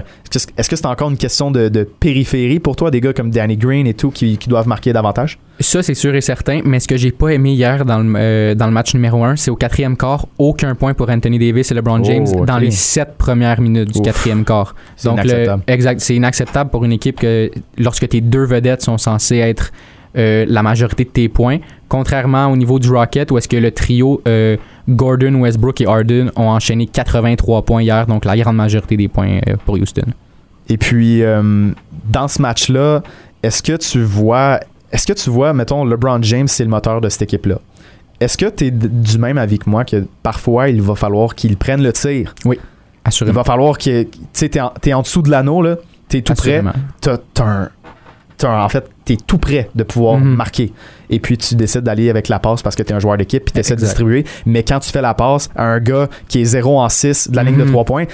est-ce que- c'est encore une question de, de périphérie pour toi, des gars comme Danny Green et tout qui, qui doivent marquer davantage? Ça, c'est sûr et certain. Mais ce que j'ai pas aimé hier dans le, euh, dans le match numéro 1, c'est au quatrième quart, aucun point pour Anthony Davis et LeBron Oh, James ok. dans les sept premières minutes du Ouf. quatrième quart. C'est Donc, le- inacceptable. exact. C'est inacceptable pour une équipe que lorsque tes deux vedettes sont censées être euh, la majorité de tes points, contrairement au niveau du Rocket où est-ce que le trio Gordon, Westbrook et Harden ont enchaîné 83 points hier, donc la grande majorité des points euh, pour Houston. Et puis, euh, dans ce match-là, est-ce que tu vois, est-ce que tu vois, mettons, LeBron James, c'est le moteur de cette équipe-là? Est-ce que tu es du même avis que moi que parfois, il va falloir qu'il prenne le tir? Il Assurément. va falloir que, tu sais, t'es en, en dessous de l'anneau, là, t'es tout prêt, Assurément. t'as un- en fait, t'es tout prêt de pouvoir Mhm. marquer. Et puis, tu décides d'aller avec la passe parce que t'es un joueur d'équipe puis t'essaies de Exact. distribuer. Mais quand tu fais la passe à un gars qui est 0 en 6 de la ligne de Mhm. 3 points,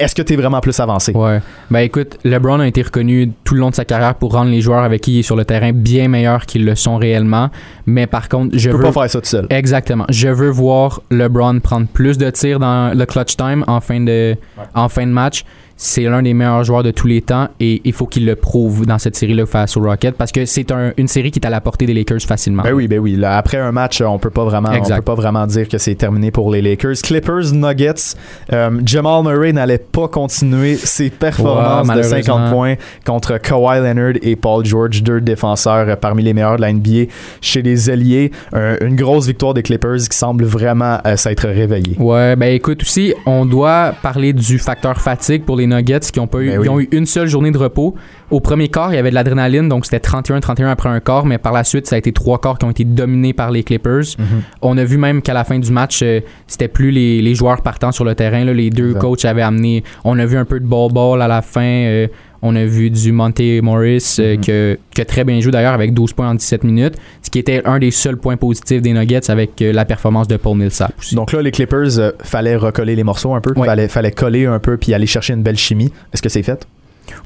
est-ce que t'es vraiment plus avancé? Ouais. Ben écoute, LeBron a été reconnu tout le long de sa carrière pour rendre les joueurs avec qui il est sur le terrain bien meilleurs qu'ils le sont réellement. Mais par contre, je Tu peux veux pas faire ça tout seul. Exactement. Je veux voir LeBron prendre plus de tirs dans le clutch time en fin de, en fin de match. C'est l'un des meilleurs joueurs de tous les temps et il faut qu'il le prouve dans cette série-là face au Rocket parce que c'est un- une série qui est à la portée des Lakers facilement. Ben oui, ben oui. Là, après un match, on peut pas vraiment, on peut pas vraiment dire que c'est terminé pour les Lakers. Clippers, Nuggets. euh, Jamal Murray n'allait pas continuer ses performances Ouais, de 50 malheureusement. points contre Kawhi Leonard et Paul George, deux défenseurs parmi les meilleurs de la NBA chez les alliés. Un- une grosse victoire des Clippers qui semble vraiment euh, s'être réveillée. Ouais, ben écoute aussi, on doit parler du facteur fatigue pour les Nuggets qui ont pas eu, Ben oui. ils ont eu une seule journée de repos. Au premier quart, il y avait de l'adrénaline, donc c'était 31-31 après un quart, mais par la suite, ça a été trois quarts qui ont été dominés par les Clippers. Mhm. On a vu même qu'à la fin du match, euh, c'était plus les, les joueurs partant sur le terrain. là. les deux coachs avaient amené. On a vu un peu de ball ball à la fin. euh, on a vu du Monte Morris euh, Mhm. que, qui a très bien joué d'ailleurs avec 12 points en 17 minutes, ce qui était un des seuls points positifs des Nuggets avec euh, la performance de Paul Millsap aussi. Donc là, les Clippers, euh, fallait recoller les morceaux un peu, Ouais. fallait, fallait coller un peu puis aller chercher une belle chimie. Est-ce que c'est fait?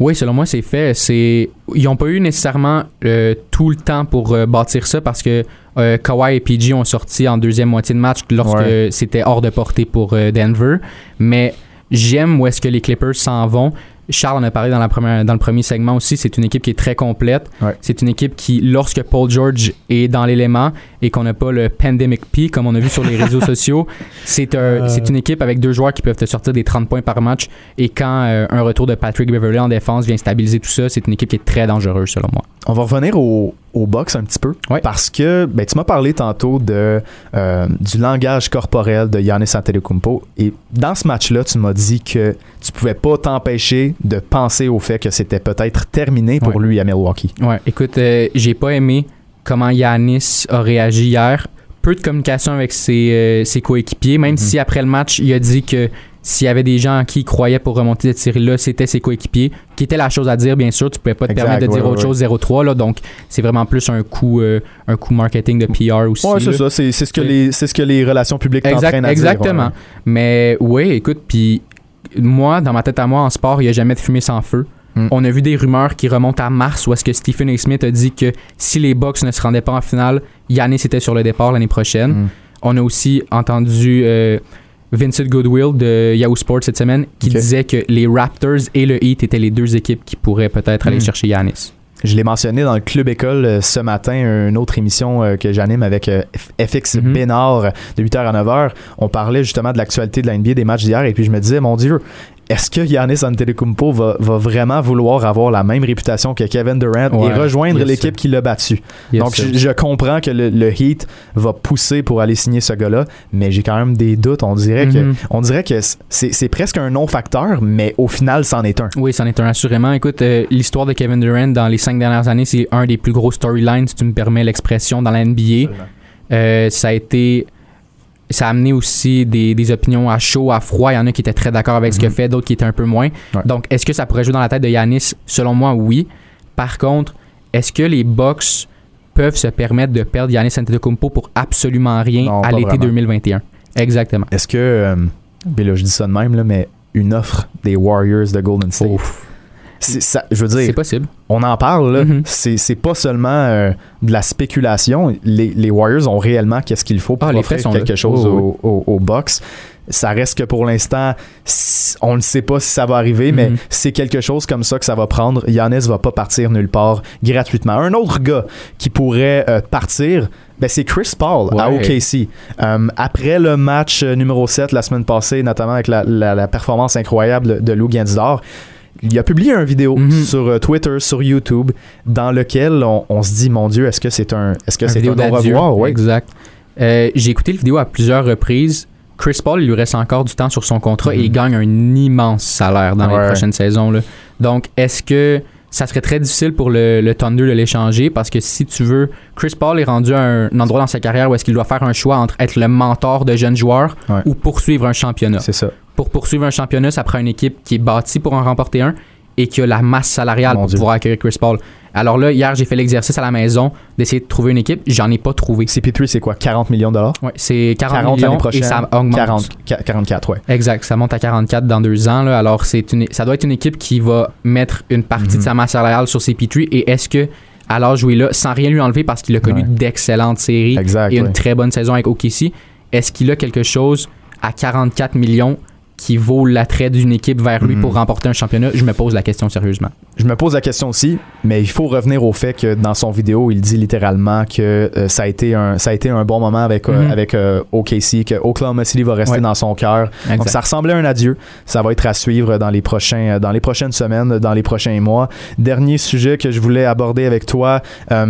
Oui, selon moi, c'est fait. C'est ils n'ont pas eu nécessairement euh, tout le temps pour euh, bâtir ça parce que euh, Kawhi et PG ont sorti en deuxième moitié de match lorsque Ouais. c'était hors de portée pour Denver. Mais j'aime où est-ce que les Clippers s'en vont. Charles en a parlé dans, la première, dans le premier segment aussi. C'est une équipe qui est très complète. Ouais. C'est une équipe qui, lorsque Paul George est dans l'élément et qu'on n'a pas le pandemic P, comme on a vu sur les réseaux sociaux, c'est un- c'est une équipe avec deux joueurs qui peuvent te sortir des 30 points par match. Et quand euh, un retour de Patrick Beverley en défense vient stabiliser tout ça, c'est une équipe qui est très dangereuse, selon moi. On va revenir au, au box un petit peu. Parce que ben, tu m'as parlé tantôt de, euh, du langage corporel de Giannis Antetokounmpo. Et dans ce match-là, tu m'as dit que tu pouvais pas t'empêcher de penser au fait que c'était peut-être terminé pour lui à Milwaukee. Ouais, écoute, euh, j'ai pas aimé comment Yanis a réagi hier. Peu de communication avec ses, euh, ses coéquipiers, même Mhm. si après le match, il a dit que s'il y avait des gens qui croyaient pour remonter cette série-là, c'était ses coéquipiers, qui était la chose à dire, bien sûr. Tu pouvais pas te Exact, permettre de dire ouais, autre chose 0-3, là, donc c'est vraiment plus un coup, euh, un coup marketing de PR aussi. Ouais, c'est ça. C'est, ce que les, c'est ce que les relations publiques Exact- t'entraînent à exactement. dire. Mais oui, écoute, puis moi, dans ma tête à moi, en sport, il n'y a jamais de fumée sans feu. Hmm. On a vu des rumeurs qui remontent à mars où est-ce que Stephen A. Smith a dit que si les Bucks ne se rendaient pas en finale, Yannis était sur le départ l'année prochaine. Hmm. On a aussi entendu euh, Vincent Goodwill de Yahoo Sports cette semaine qui disait que les Raptors et le Heat étaient les deux équipes qui pourraient peut-être aller Hmm. chercher Yanis. Je l'ai mentionné dans le Club École euh, ce matin, une autre émission euh, que j'anime avec euh, FX Mhm. Bénard de 8h à 9h. On parlait justement de l'actualité de la NBA des matchs d'hier et puis je me disais, mon Dieu, est-ce que Giannis Antetokounmpo va, va vraiment vouloir avoir la même réputation que Kevin Durant et rejoindre yes, l'équipe qui l'a battu? Yes, Donc, je, je comprends que le, le Heat va pousser pour aller signer ce gars-là, mais j'ai quand même des doutes. On dirait que, Mhm. on dirait que c'est c'est presque un non-facteur, mais au final, c'en est un. Oui, c'en est un assurément. Écoute, euh, l'histoire de Kevin Durant dans les cinq dernières années, c'est un des plus gros storylines, si tu me permets l'expression, dans la NBA. Euh, ça a été. Ça a amené aussi des, des opinions à chaud, à froid. Il y en a qui étaient très d'accord avec ce qu'il a fait, d'autres qui étaient un peu moins. Ouais. Donc, est-ce que ça pourrait jouer dans la tête de Yanis? Selon moi, oui. Par contre, est-ce que les Bucks peuvent se permettre de perdre Yanis Antetokounmpo pour absolument rien Non, à l'été vraiment. 2021 Exactement. Est-ce que, euh, là, je dis ça de même, là, mais une offre des Warriors de Golden State, Ouf. C'est ça, je veux C'est dire, possible. on en parle, là, Mhm. c'est c'est pas seulement euh, de la spéculation. Les, les Warriors ont réellement qu'est-ce qu'il faut pour Ah, offrir quelque là. chose Oh, aux Bucks. Ça reste que pour l'instant, on ne sait pas si ça va arriver, mais Mhm. c'est quelque chose comme ça que ça va prendre. Giannis va pas partir nulle part gratuitement. Un autre gars qui pourrait euh, partir, ben, c'est Chris Paul à. OKC. Euh, après le match numéro 7 la semaine passée, notamment avec la, la- la performance incroyable de Lou Gansdor, il a publié une vidéo Mhm. sur euh, Twitter, sur YouTube, dans lequel on, on se dit, mon Dieu, est-ce que c'est un, est-ce que Un c'est vidéo un au revoir? Ouais. Exact. Euh, j'ai écouté la vidéo à plusieurs reprises. Chris Paul, il lui reste encore du temps sur son contrat et il gagne un immense salaire dans Mhm. Ouais. les prochaines saisons. là. Donc, est-ce que ça serait très difficile pour le, le Thunder de l'échanger? Parce que si tu veux, Chris Paul est rendu à un, un endroit dans sa carrière où est-ce qu'il doit faire un choix entre être le mentor de jeunes joueurs Ouais. ou poursuivre un championnat. C'est ça. Pour poursuivre un championnat, ça prend une équipe qui est bâtie pour en remporter un et qui a la masse salariale Mon pour Dieu. pouvoir accueillir Chris Paul. Alors là, hier, j'ai fait l'exercice à la maison d'essayer de trouver une équipe. J'en ai pas trouvé. CP3, c'est quoi? 40 millions de dollars? Ouais, c'est 40, 40 millions prochaine. et ça augmente. 40, qua- 44, ouais. Exact, ça monte à 44 dans deux ans. Là. Alors, c'est une, ça doit être une équipe qui va mettre une partie Mhm. de sa masse salariale sur CP3. Et est-ce que, à l'âge où il là, sans rien lui enlever parce qu'il a connu Ouais. d'excellentes séries Exact. et une ouais. très bonne saison avec OKC, est-ce qu'il a quelque chose à 44 millions qui vaut l'attrait d'une équipe vers lui pour remporter un championnat? Je me pose la question sérieusement. Je me pose la question aussi, mais il faut revenir au fait que dans son vidéo, il dit littéralement que euh, ça, a été un, ça a été un bon moment avec, euh, Mhm. avec euh, OKC, que Oklahoma City va rester Ouais. dans son cœur. Donc ça ressemblait à un adieu. Ça va être à suivre dans les, prochains, euh, dans les prochaines semaines, dans les prochains mois. Dernier sujet que je voulais aborder avec toi,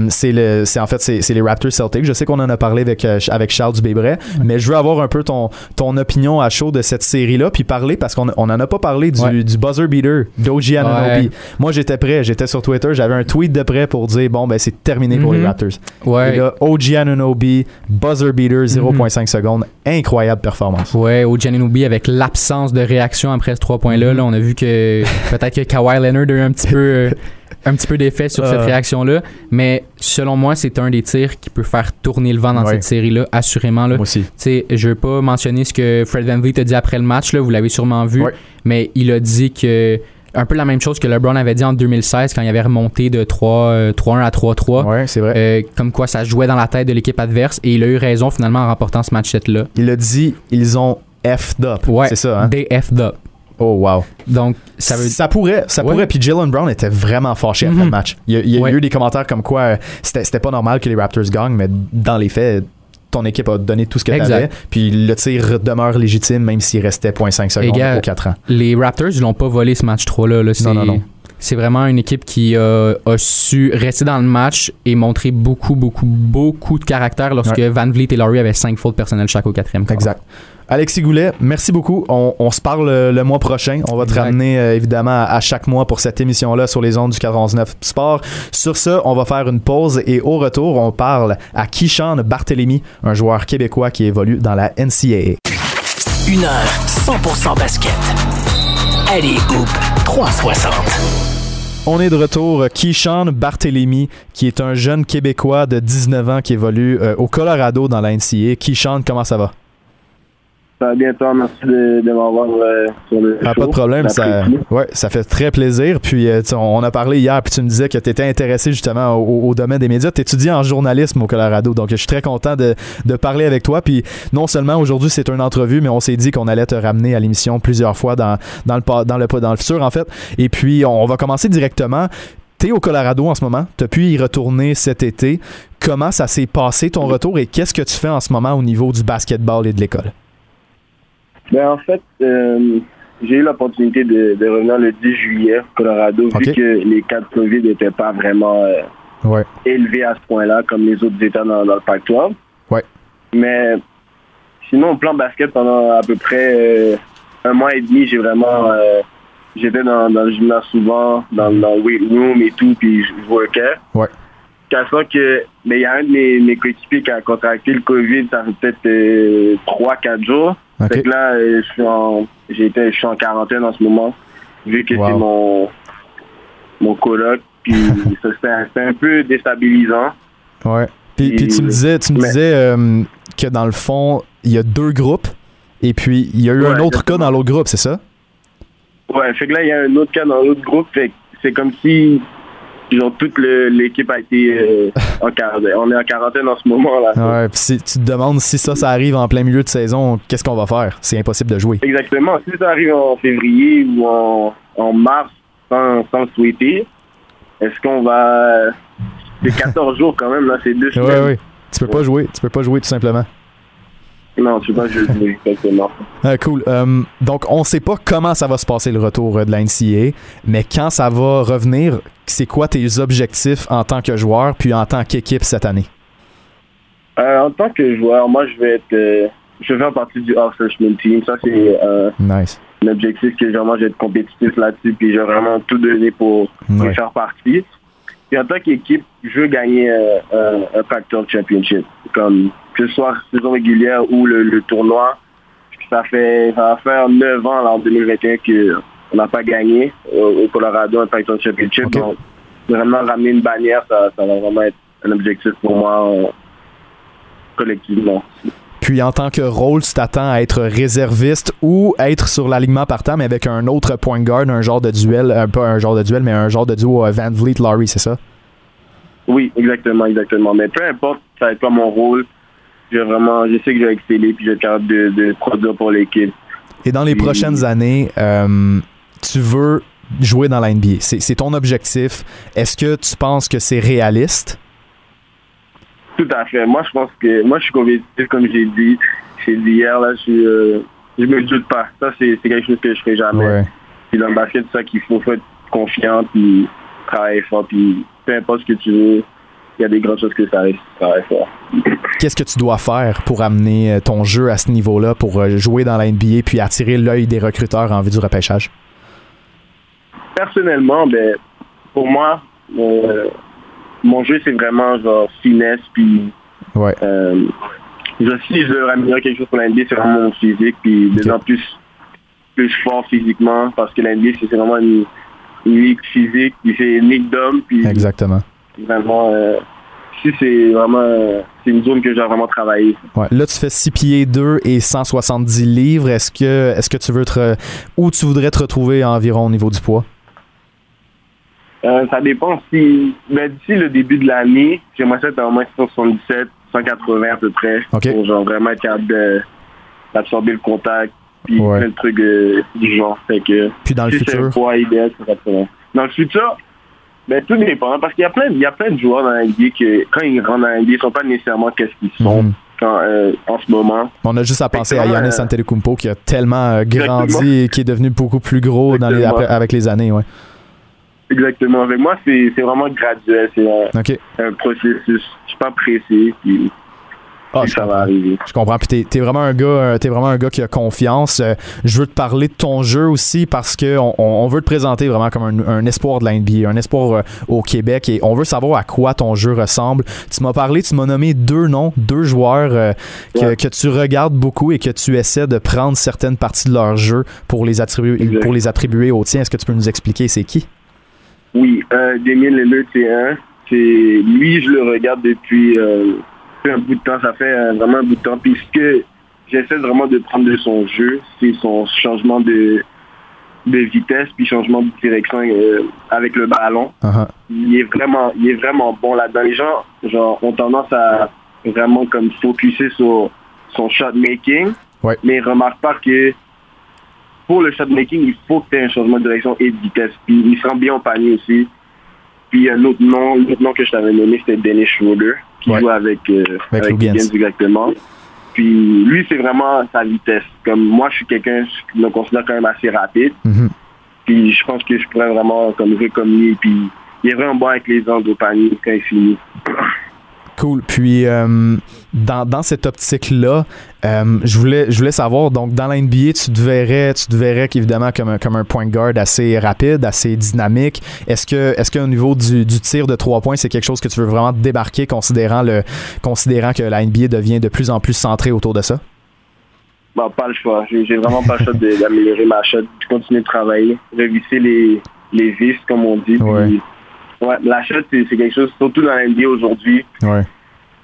c'est le, c'est en fait c'est, les Raptors Celtics. Je sais qu'on en a parlé avec, avec Charles Dubébret, mais je veux avoir un peu ton, ton opinion à chaud de cette série-là, puis parler parce qu'on on en a pas parlé du, Ouais. du buzzer beater d'OG Anunobi. Ouais. Moi j'étais prêt, j'étais sur Twitter, j'avais un tweet de prêt pour dire bon ben c'est terminé pour Mhm. les Raptors. Ouais. Mhm. Et là, OG Anunobi, buzzer beater 0.5 secondes, incroyable performance. Ouais, au Giannunobi avec l'absence de réaction après ce trois points-là, Mhm. là, on a vu que peut-être que Kawhi Leonard a eu un petit peu, un petit peu d'effet sur cette Euh. réaction-là. Mais selon moi, c'est un des tirs qui peut faire tourner le vent dans Ouais. cette série-là, assurément. Là. Moi aussi. Tu sais, je veux pas mentionner ce que Fred Van Vliet a dit après le match, là, vous l'avez sûrement vu, Ouais. mais il a dit que un peu la même chose que LeBron avait dit en 2016 quand il avait remonté de 3, euh, 3-1 à 3-3. Ouais, c'est vrai. Euh, comme quoi ça jouait dans la tête de l'équipe adverse et il a eu raison finalement en remportant ce match-là. Il a dit ils ont F'd up. Ouais, C'est ça, hein? DF'd up. Oh, wow. Donc, ça veut Ça pourrait, ça Ouais. pourrait. Puis Jalen Brown était vraiment fâché après Mhm. le match. Il y a, il y a Ouais. eu des commentaires comme quoi euh, c'était pas normal que les Raptors gagnent, mais dans les faits, ton équipe a donné tout ce que t'avais. Puis le tir demeure légitime, même s'il restait 0.5 secondes gars, aux 4 ans. les Raptors ils l'ont pas volé ce match 3 là, Non, non, non. c'est vraiment une équipe qui euh, a su rester dans le match et montrer beaucoup beaucoup beaucoup de caractère lorsque Van Vliet et Laurie avaient 5 fautes personnelles chaque au quatrième. Exact. Alexis Goulet, merci beaucoup. On, on se parle euh, le mois prochain. On va te ramener euh, évidemment à, à chaque mois pour cette émission-là sur les ondes du 419 Sport. Sur ce, on va faire une pause et au retour, on parle à Kishan Barthélemy, un joueur québécois qui évolue dans la NCAA. Une heure 100% basket. Allez, Hoop 360. On est de retour. Kishan Barthélemy, qui est un jeune Québécois de 19 ans qui évolue euh, au Colorado dans la NCAA. Kishan, comment ça va? Va bien, toi. Merci de, de m'avoir euh, sur le Ah, show. pas de problème, ça, ouais, ça fait très plaisir. Puis euh, tu- on a parlé hier, puis tu me disais que tu étais intéressé justement au, au domaine des médias. Tu étudies en journalisme au Colorado, donc je suis très content de, de parler avec toi. Puis non seulement aujourd'hui c'est une entrevue, mais on s'est dit qu'on allait te ramener à l'émission plusieurs fois dans, dans, le, pa- dans, le, dans le futur en fait. Et puis on va commencer directement. T'es au Colorado en ce moment, t'as pu y retourner cet été. Comment ça s'est passé ton retour et qu'est-ce que tu fais en ce moment au niveau du basketball et de l'école? Ben, en fait, euh, j'ai eu l'opportunité de, de revenir le 10 juillet au Colorado, vu que les cas de COVID n'étaient pas vraiment euh, Ouais. élevés à ce point-là, comme les autres États dans, dans le Pac-12. Ouais. Mais sinon, au plan basket, pendant à peu près euh, un mois et demi, j'ai vraiment... J'étais dans, dans le gymnase souvent, dans, dans le weight room et tout, puis je je workais. Ouais. Qu'à ça que, mais il y a un de mes, mes coéquipiers qui a contracté le COVID, ça fait peut-être 3-4 jours. Fait que là, euh, je suis en, été, je suis en quarantaine en ce moment, vu que Wow. c'est mon, mon coloc. Puis ça, c'était un, peu déstabilisant. Ouais. Puis, puis tu me disais, tu me Mais- disais euh, que dans le fond, il y a deux groupes. Et puis, il y a eu un autre cas dans l'autre groupe, c'est ça? Ouais, fait que là, il y a un autre cas dans l'autre groupe. Fait que c'est comme si genre, toute l'équipe a été euh, en quarantaine. On est en quarantaine en ce moment là. Ouais. Si tu te demandes si ça, ça arrive en plein milieu de saison, qu'est-ce qu'on va faire? C'est impossible de jouer. Exactement. Si ça arrive en février ou en, en mars sans, sans le souhaiter, est-ce qu'on va... C'est 14 jours quand même, là, c'est deux Ouais, semaines. ouais. Tu peux pas jouer. Tu peux pas jouer tout simplement. Non, tu sais pas, je vais exactement. Ah, cool. Euh, donc, on sait pas comment ça va se passer le retour euh, de la NCA, mais quand ça va revenir, c'est quoi tes objectifs en tant que joueur puis en tant qu'équipe cette année? Euh, en tant que joueur, moi, je vais être... euh, je vais faire partie du All-Freshman Team. Ça, c'est euh, Nice. un objectif que vraiment, je vais être compétitif là-dessus. Puis, je vais vraiment tout donner pour, pour Ouais. y faire partie. Puis, en tant qu'équipe, je veux gagner euh, un, un Pac-12 Championship. Comme, que ce soit saison régulière ou le, le tournoi. Ça fait ça va faire 9 ans là, en 2021 qu'on n'a pas gagné au, au Colorado un Pac-12 Championship. Donc, vraiment ramener une bannière, ça, ça va vraiment être un objectif pour moi euh, collectivement. Puis en tant que rôle, tu t'attends à être réserviste ou être sur l'alignement partant, mais avec un autre point guard, un genre de duel, euh, pas un genre de duel, mais un genre de duo euh, Van Vliet-Laurie, c'est ça? Oui, exactement, exactement. Mais peu importe, ça va être quoi mon rôle. Je, vraiment, je sais que je vais exceller puis je vais être capable de, de produire pour l'équipe. Et dans les Puis- prochaines années, euh, tu veux jouer dans la NBA. C'est ton objectif. Est-ce que tu penses que c'est réaliste? Tout à fait. Moi, je pense que moi, je suis compétitif, comme j'ai dit. J'ai dit hier, là, je, suis, euh, je me doute pas. Ça, c'est quelque chose que je ferai jamais. Puis dans le basket, c'est ça qu'il faut. faut être confiant, puis travailler fort, puis peu importe ce que tu veux, il y a des grandes choses que ça arrive, travailler fort. Qu'est-ce que tu dois faire pour amener euh, ton jeu à ce niveau-là, pour euh, jouer dans la NBA puis attirer l'œil des recruteurs en vue du repêchage? Personnellement, ben, pour moi, euh, mon jeu, c'est vraiment genre finesse, puis Ouais. euh, je, si je veux améliorer quelque chose pour la NBA, c'est vraiment mon physique, puis de en plus, plus fort physiquement, parce que la NBA, c'est c'est vraiment une, une ligue physique, puis c'est une ligue d'hommes, puis Exactement. vraiment, euh, si c'est vraiment, euh, c'est une zone que j'ai vraiment travaillé. Ouais. Là, tu fais 6 pieds 2 et 170 livres. Est-ce que, est-ce que tu veux te. re- Où tu voudrais te retrouver environ au niveau du poids? Euh, ça dépend si, ben, d'ici le début de l'année, j'aimerais ça être au moins 177, 180 à peu près, Ok. pour genre vraiment être capable d'absorber le contact, puis Ouais. plein de trucs euh, du genre. Fait que, Puis dans le futur? poids idéal, c'est 80. Dans le futur, ben, tout dépend, parce qu'il y a plein, il y a plein de joueurs dans la NBA que, quand ils rentrent dans la NBA, ils sont pas nécessairement qu'est-ce qu'ils sont Mhm. quand, euh, en ce moment. On a juste à penser à Yannis Antetokounmpo qui a tellement Exactement. grandi et qui est devenu beaucoup plus gros dans les, avec les années. Ouais. Exactement. Avec moi, c'est vraiment graduel, c'est un, processus. Je suis pas pressé, puis Ah, je ça va comprends. arriver. Je comprends. Puis t'es, t'es vraiment un gars, euh, t'es vraiment un gars qui a confiance. Euh, je veux te parler de ton jeu aussi parce que on, on veut te présenter vraiment comme un, un espoir de la NBA, un espoir euh, au Québec et on veut savoir à quoi ton jeu ressemble. Tu m'as parlé, tu m'as nommé deux noms, deux joueurs euh, que, Ouais. que tu regardes beaucoup et que tu essaies de prendre certaines parties de leur jeu pour les attribuer, Exact. pour les attribuer au tien. Est-ce que tu peux nous expliquer c'est qui? Oui, euh, Damien Lillard, c'est un. C'est lui, je le regarde depuis, euh, un bout de temps. Ça fait euh, vraiment un bout de temps. Puis ce que j'essaie vraiment de prendre de son jeu, c'est son changement de, de vitesse puis changement de direction euh, avec le ballon. Uh-huh. Il est vraiment, il est vraiment bon là-dedans. Les gens, genre, ont tendance à vraiment comme focuser sur son shot making, Ouais. mais ils remarquent pas que pour le shot making, il faut que tu aies un changement de direction et de vitesse. Puis il se rend bien au panier aussi. Puis un autre nom, l'autre nom que je t'avais nommé, c'était Dennis Schroeder, qui Ouais. joue avec, euh, Avec exactement. Puis lui, c'est vraiment sa vitesse. Comme moi, je suis quelqu'un, je me considère quand même assez rapide. Mhm. Puis je pense que je pourrais vraiment comme lui. Puis il est vraiment bon avec les angles au panier quand il finit. Cool. Puis, euh, dans, dans cette optique-là, euh, je voulais, je voulais savoir, donc, dans la NBA, tu te verrais, tu te verrais qu'évidemment comme un, comme un point guard assez rapide, assez dynamique. Est-ce que, est-ce qu'au niveau du, du tir de trois points, c'est quelque chose que tu veux vraiment débarquer, considérant le, considérant que la NBA devient de plus en plus centrée autour de ça? Bon, pas le choix. J'ai vraiment pas le choix d'améliorer ma shot, de continuer de travailler, revisser les, les vis, comme on dit. Puis, Ouais. ouais, la shot, c'est quelque chose, surtout dans la NBA aujourd'hui. Ouais.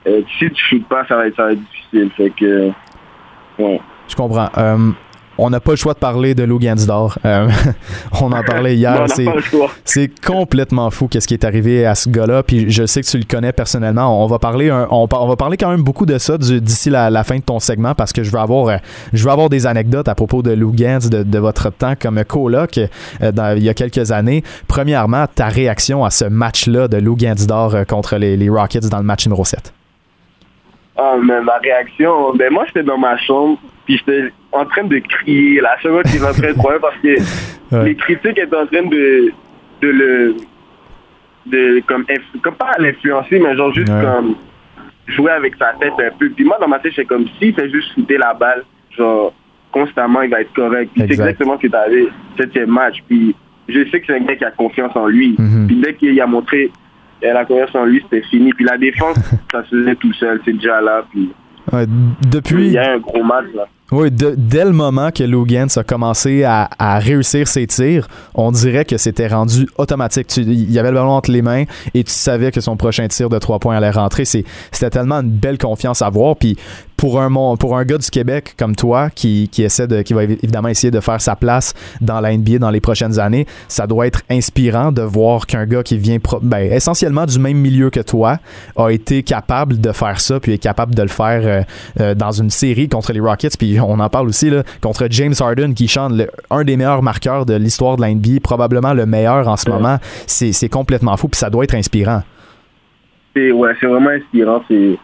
euh, si tu shootes pas, ça va être, ça va être difficile. Fait que, ouais. Je comprends. Euh, on n'a pas le choix de parler de Lou Gansdor. Euh, on en parlait hier. C'est- complètement fou qu'est-ce qui est arrivé à ce gars-là. Puis je sais que tu le connais personnellement. On va parler, un- on, par- on va parler quand même beaucoup de ça d'ici la, la fin de ton segment parce que je veux avoir, euh, je veux avoir des anecdotes à propos de Lou Gantz, de, de votre temps comme coloc euh, dans- il y a quelques années. Premièrement, ta réaction à ce match-là de Lou Gantz d'or euh, contre les, les Rockets dans le match numéro 7. Ah, mais ma réaction, ben moi j'étais dans ma chambre, puis j'étais en train de crier, la seconde qu'il est en train de croire parce que Ouais. les critiques étaient en train de, de le, de, comme, comme pas l'influencer, mais genre juste Ouais. comme jouer avec sa tête un peu. Puis moi dans ma tête, j'étais comme s'il fait juste shooter la balle, genre constamment il va être correct. Puis c'est Exact. exactement ce qui est arrivé septième match. Puis je sais que c'est un gars qui a confiance en lui. Mhm. Puis dès qu'il a montré la confiance en lui, c'était fini. Puis la défense, ça se faisait tout seul, c'est déjà là. Puis Ouais, il depuis, y a un gros match là. Oui, dès le moment que Lou a commencé à, réussir ses tirs, on dirait que c'était rendu automatique. Il y avait le ballon entre les mains et tu savais que son prochain tir de trois points allait rentrer. C'était tellement une belle confiance à voir. Puis pour un, pour un gars du Québec comme toi qui, qui essaie de, qui va évi- évidemment essayer de faire sa place dans la NBA dans les prochaines années, ça doit être inspirant de voir qu'un gars qui vient pro- ben, essentiellement du même milieu que toi a été capable de faire ça puis est capable de le faire euh, euh, dans une série contre les Rockets. On en parle aussi là, contre James Harden qui chante le- un des meilleurs marqueurs de l'histoire de la NBA, probablement le meilleur en ce Ouais. moment. C'est c'est complètement fou puis ça doit être inspirant. C'est ouais, c'est vraiment inspirant. C'est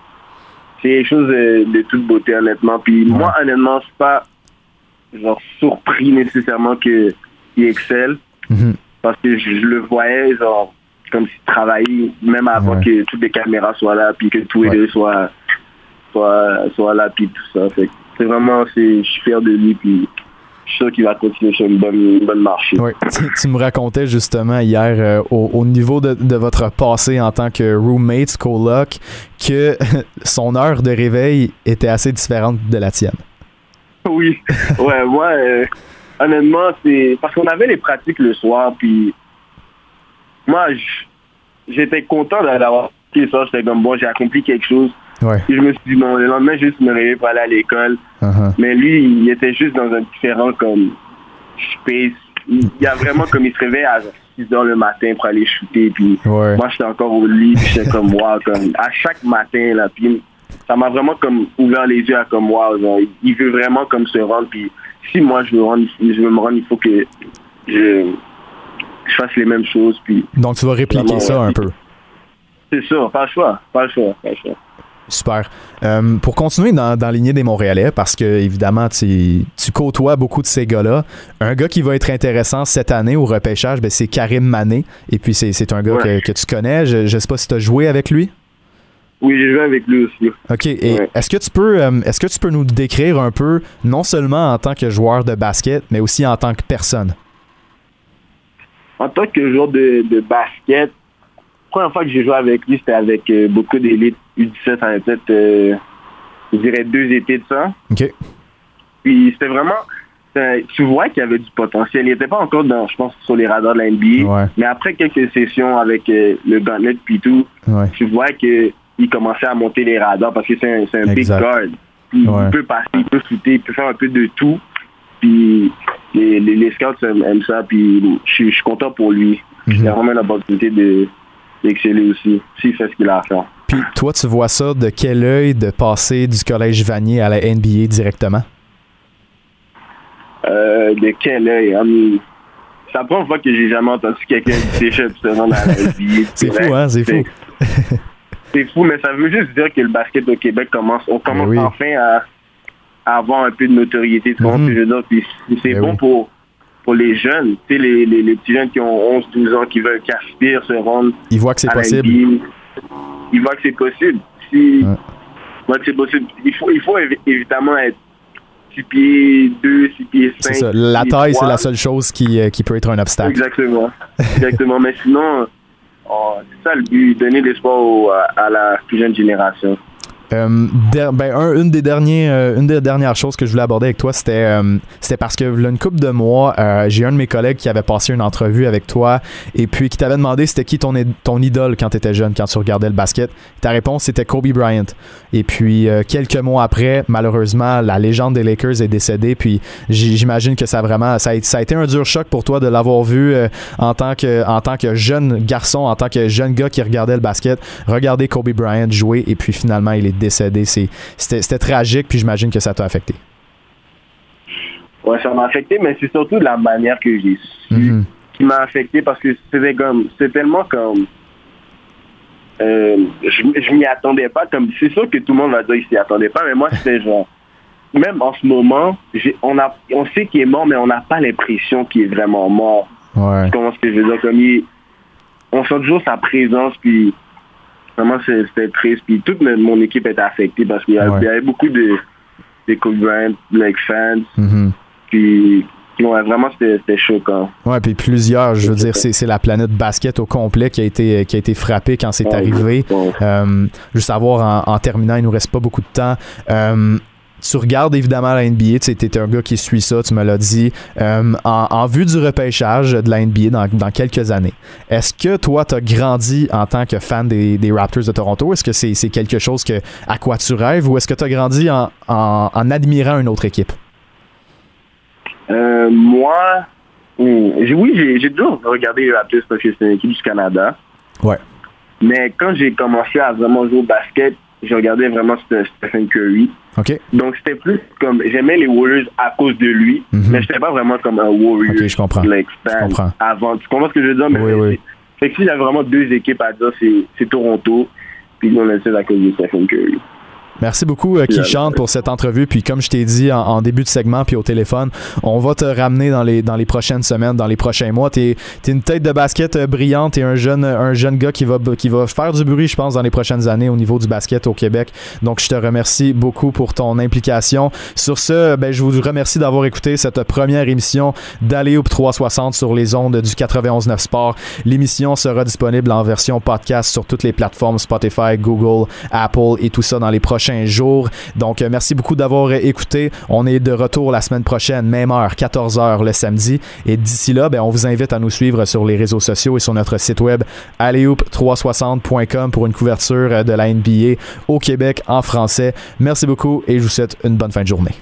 c'est quelque chose de, de toute beauté, honnêtement. Puis moi, honnêtement, je suis pas genre surpris nécessairement que il excelle. Mhm. Parce que je, je le voyais genre comme s'il travaillait même avant Ouais. que toutes les caméras soient là, puis que tous les deux soient, soient, soient là, puis tout ça. Fait c'est vraiment, je suis fier de lui, puis je suis sûr qu'il va continuer sur une bonne, une bonne marché. Oui, tu, tu me racontais justement hier euh, au, au niveau de, de votre passé en tant que roommate, coloc, que son heure de réveil était assez différente de la tienne. Oui. Ouais, moi, euh, honnêtement, c'est parce qu'on avait les pratiques le soir, puis moi, j'étais content d'avoir fait ça. J'étais comme, bon, j'ai accompli quelque chose. Ouais. Puis je me suis dit, le lendemain, juste me réveiller pour aller à l'école. Uh-huh. Mais lui, il était juste dans un différent comme space. Il y a vraiment comme il se réveille à 6 heures le matin pour aller shooter. Puis Ouais. moi, j'étais encore au lit. Puis j'étais comme, wow, comme à chaque matin, là. Puis ça m'a vraiment comme ouvert les yeux à comme, wow, genre, il veut vraiment comme se rendre. Puis si moi, je veux, rendre, je veux me rendre, il faut que je, je fasse les mêmes choses. Puis Donc tu vas répliquer ça un peu. c'est ça, pas le choix, pas le choix, pas le choix. Super. Euh, pour continuer dans, dans lignée des Montréalais, parce que évidemment, tu, tu côtoies beaucoup de ces gars-là, un gars qui va être intéressant cette année au repêchage, ben, c'est Karim Mané. Et puis, c'est, un gars Ouais. que, que tu connais. Je ne sais pas si tu as joué avec lui. Oui, j'ai joué avec lui aussi. OK. Et Ouais. est-ce que tu peux euh, est-ce que tu peux nous décrire un peu, non seulement en tant que joueur de basket, mais aussi en tant que personne? En tant que joueur de, de basket, la première fois que j'ai joué avec lui, c'était avec euh, beaucoup d'élites U17, ça avait peut-être, euh, je dirais, deux étés de ça. OK. Puis c'était vraiment, tu vois qu'il y avait du potentiel. Il n'était pas encore, dans, je pense, sur les radars de la NBA. Ouais. Mais après quelques sessions avec euh, le gauntlet puis tout, Ouais. tu vois qu'il commençait à monter les radars parce que c'est un, c'est un big guard. Puis Il peut passer, il peut shooter, il peut faire un peu de tout. Puis les, les, scouts aiment, ça. Puis je suis content pour lui. Mm Il a vraiment l'opportunité d'exceller aussi, s'il fait ce qu'il a à faire. Puis toi, tu vois ça de quel œil de passer du collège Vanier à la NBA directement? Euh, de quel œil? c'est la première fois que j'ai jamais entendu quelqu'un déjà se rendre à la NBA. c'est fou, hein? C'est fou. c'est fou, mais ça veut juste dire que le basket au Québec commence, on commence enfin à, avoir un peu de notoriété. Tu mm c'est ben bon pour pour les jeunes, tu sais, les, les, petits jeunes qui ont 11, 12 ans, qui veulent, qui aspirent, se rendre. Ils voient que c'est possible. Ils voient que c'est possible. Si, voient que c'est possible. Il faut, il faut évidemment être 6 pieds 2, 6 pieds 5. C'est ça. La taille, c'est la seule chose qui, euh, qui peut être un obstacle. Exactement. Exactement. Mais sinon, oh, c'est ça le but, donner l'espoir à la plus jeune génération. Euh, ben, une, des derniers, euh, une des dernières choses que je voulais aborder avec toi, c'était euh, parce que là, une couple de mois, j'ai un de mes collègues qui avait passé une entrevue avec toi et puis qui t'avait demandé c'était qui ton, ton idole quand tu étais jeune, quand tu regardais le basket. Ta réponse c'était Kobe Bryant. Et puis quelques mois après, malheureusement, la légende des Lakers est décédée. Puis j'imagine que ça a vraiment ça a, ça a, été un dur choc pour toi de l'avoir vu en tant que en tant que jeune garçon, en tant que jeune gars qui regardait le basket, regarder Kobe Bryant jouer et puis finalement il est décédé. C'était tragique, puis j'imagine que ça t'a affecté. Ouais, ça m'a affecté, mais c'est surtout la manière que j'ai su mm-hmm. qui m'a affecté parce que c'était comme, c'est tellement comme, euh, je, je m'y attendais pas. Comme, c'est sûr que tout le monde va dire qu'il s'y attendait pas, mais moi c'était genre, même en ce moment, on a, on sait qu'il est mort, mais on n'a pas l'impression qu'il est vraiment mort. Ouais. Comment ce que je veux dire, comme on sent toujours sa présence, puis Vraiment, c'était triste. Puis toute mon équipe était affectée parce qu'il y, avait beaucoup de, de Kobe like fans. Mm-hmm. Puis vraiment, c'était choquant. Ouais, puis plusieurs, je veux dire, c'est la planète basket au complet qui a été, qui a été frappée quand c'est arrivé. Euh, juste à voir en, terminant, il nous reste pas beaucoup de temps. Euh, tu regardes évidemment la NBA, tu es un gars qui suit ça, tu me l'as dit. Euh, en, vue du repêchage de la NBA dans, quelques années, est-ce que toi, tu as grandi en tant que fan des, Raptors de Toronto? Est-ce que c'est quelque chose que, à quoi tu rêves ou est-ce que tu as grandi en, admirant une autre équipe? Euh, moi, hmm, oui, j'ai toujours regardé les Raptors parce que c'est une équipe du Canada. Ouais. Mais quand j'ai commencé à vraiment jouer au basket, je regardais vraiment Stephen Curry. OK. Donc c'était plus comme j'aimais les Warriors à cause de lui, mais mhm. je mais j'étais pas vraiment comme un Warrior. Je comprends. je comprends. Avant, tu comprends ce que je veux dire? Mais Oui, oui. Fait que si j'avais vraiment deux équipes à dire, c'est Toronto, puis nous on essaie à cause de Stephen Curry. Merci beaucoup, euh, Kishan, pour cette entrevue. Puis comme je t'ai dit en, début de segment, puis au téléphone, on va te ramener dans les, dans les prochaines semaines, dans les prochains mois. Tu es, une tête de basket euh, brillante. Es un jeune, un jeune gars qui va, qui va faire du bruit, je pense, dans les prochaines années au niveau du basket au Québec. Donc, je te remercie beaucoup pour ton implication. Sur ce, ben, je vous remercie d'avoir écouté cette première émission d'Aléoup 360 sur les ondes du 91.9 Sport. L'émission sera disponible en version podcast sur toutes les plateformes Spotify, Google, Apple et tout ça dans les prochains jour. Donc, euh, merci beaucoup d'avoir écouté. On est de retour la semaine prochaine, même heure, 14h le samedi. Et d'ici là, ben, on vous invite à nous suivre sur les réseaux sociaux et sur notre site web alleyoop360.com pour une couverture de la NBA au Québec en français. Merci beaucoup et je vous souhaite une bonne fin de journée.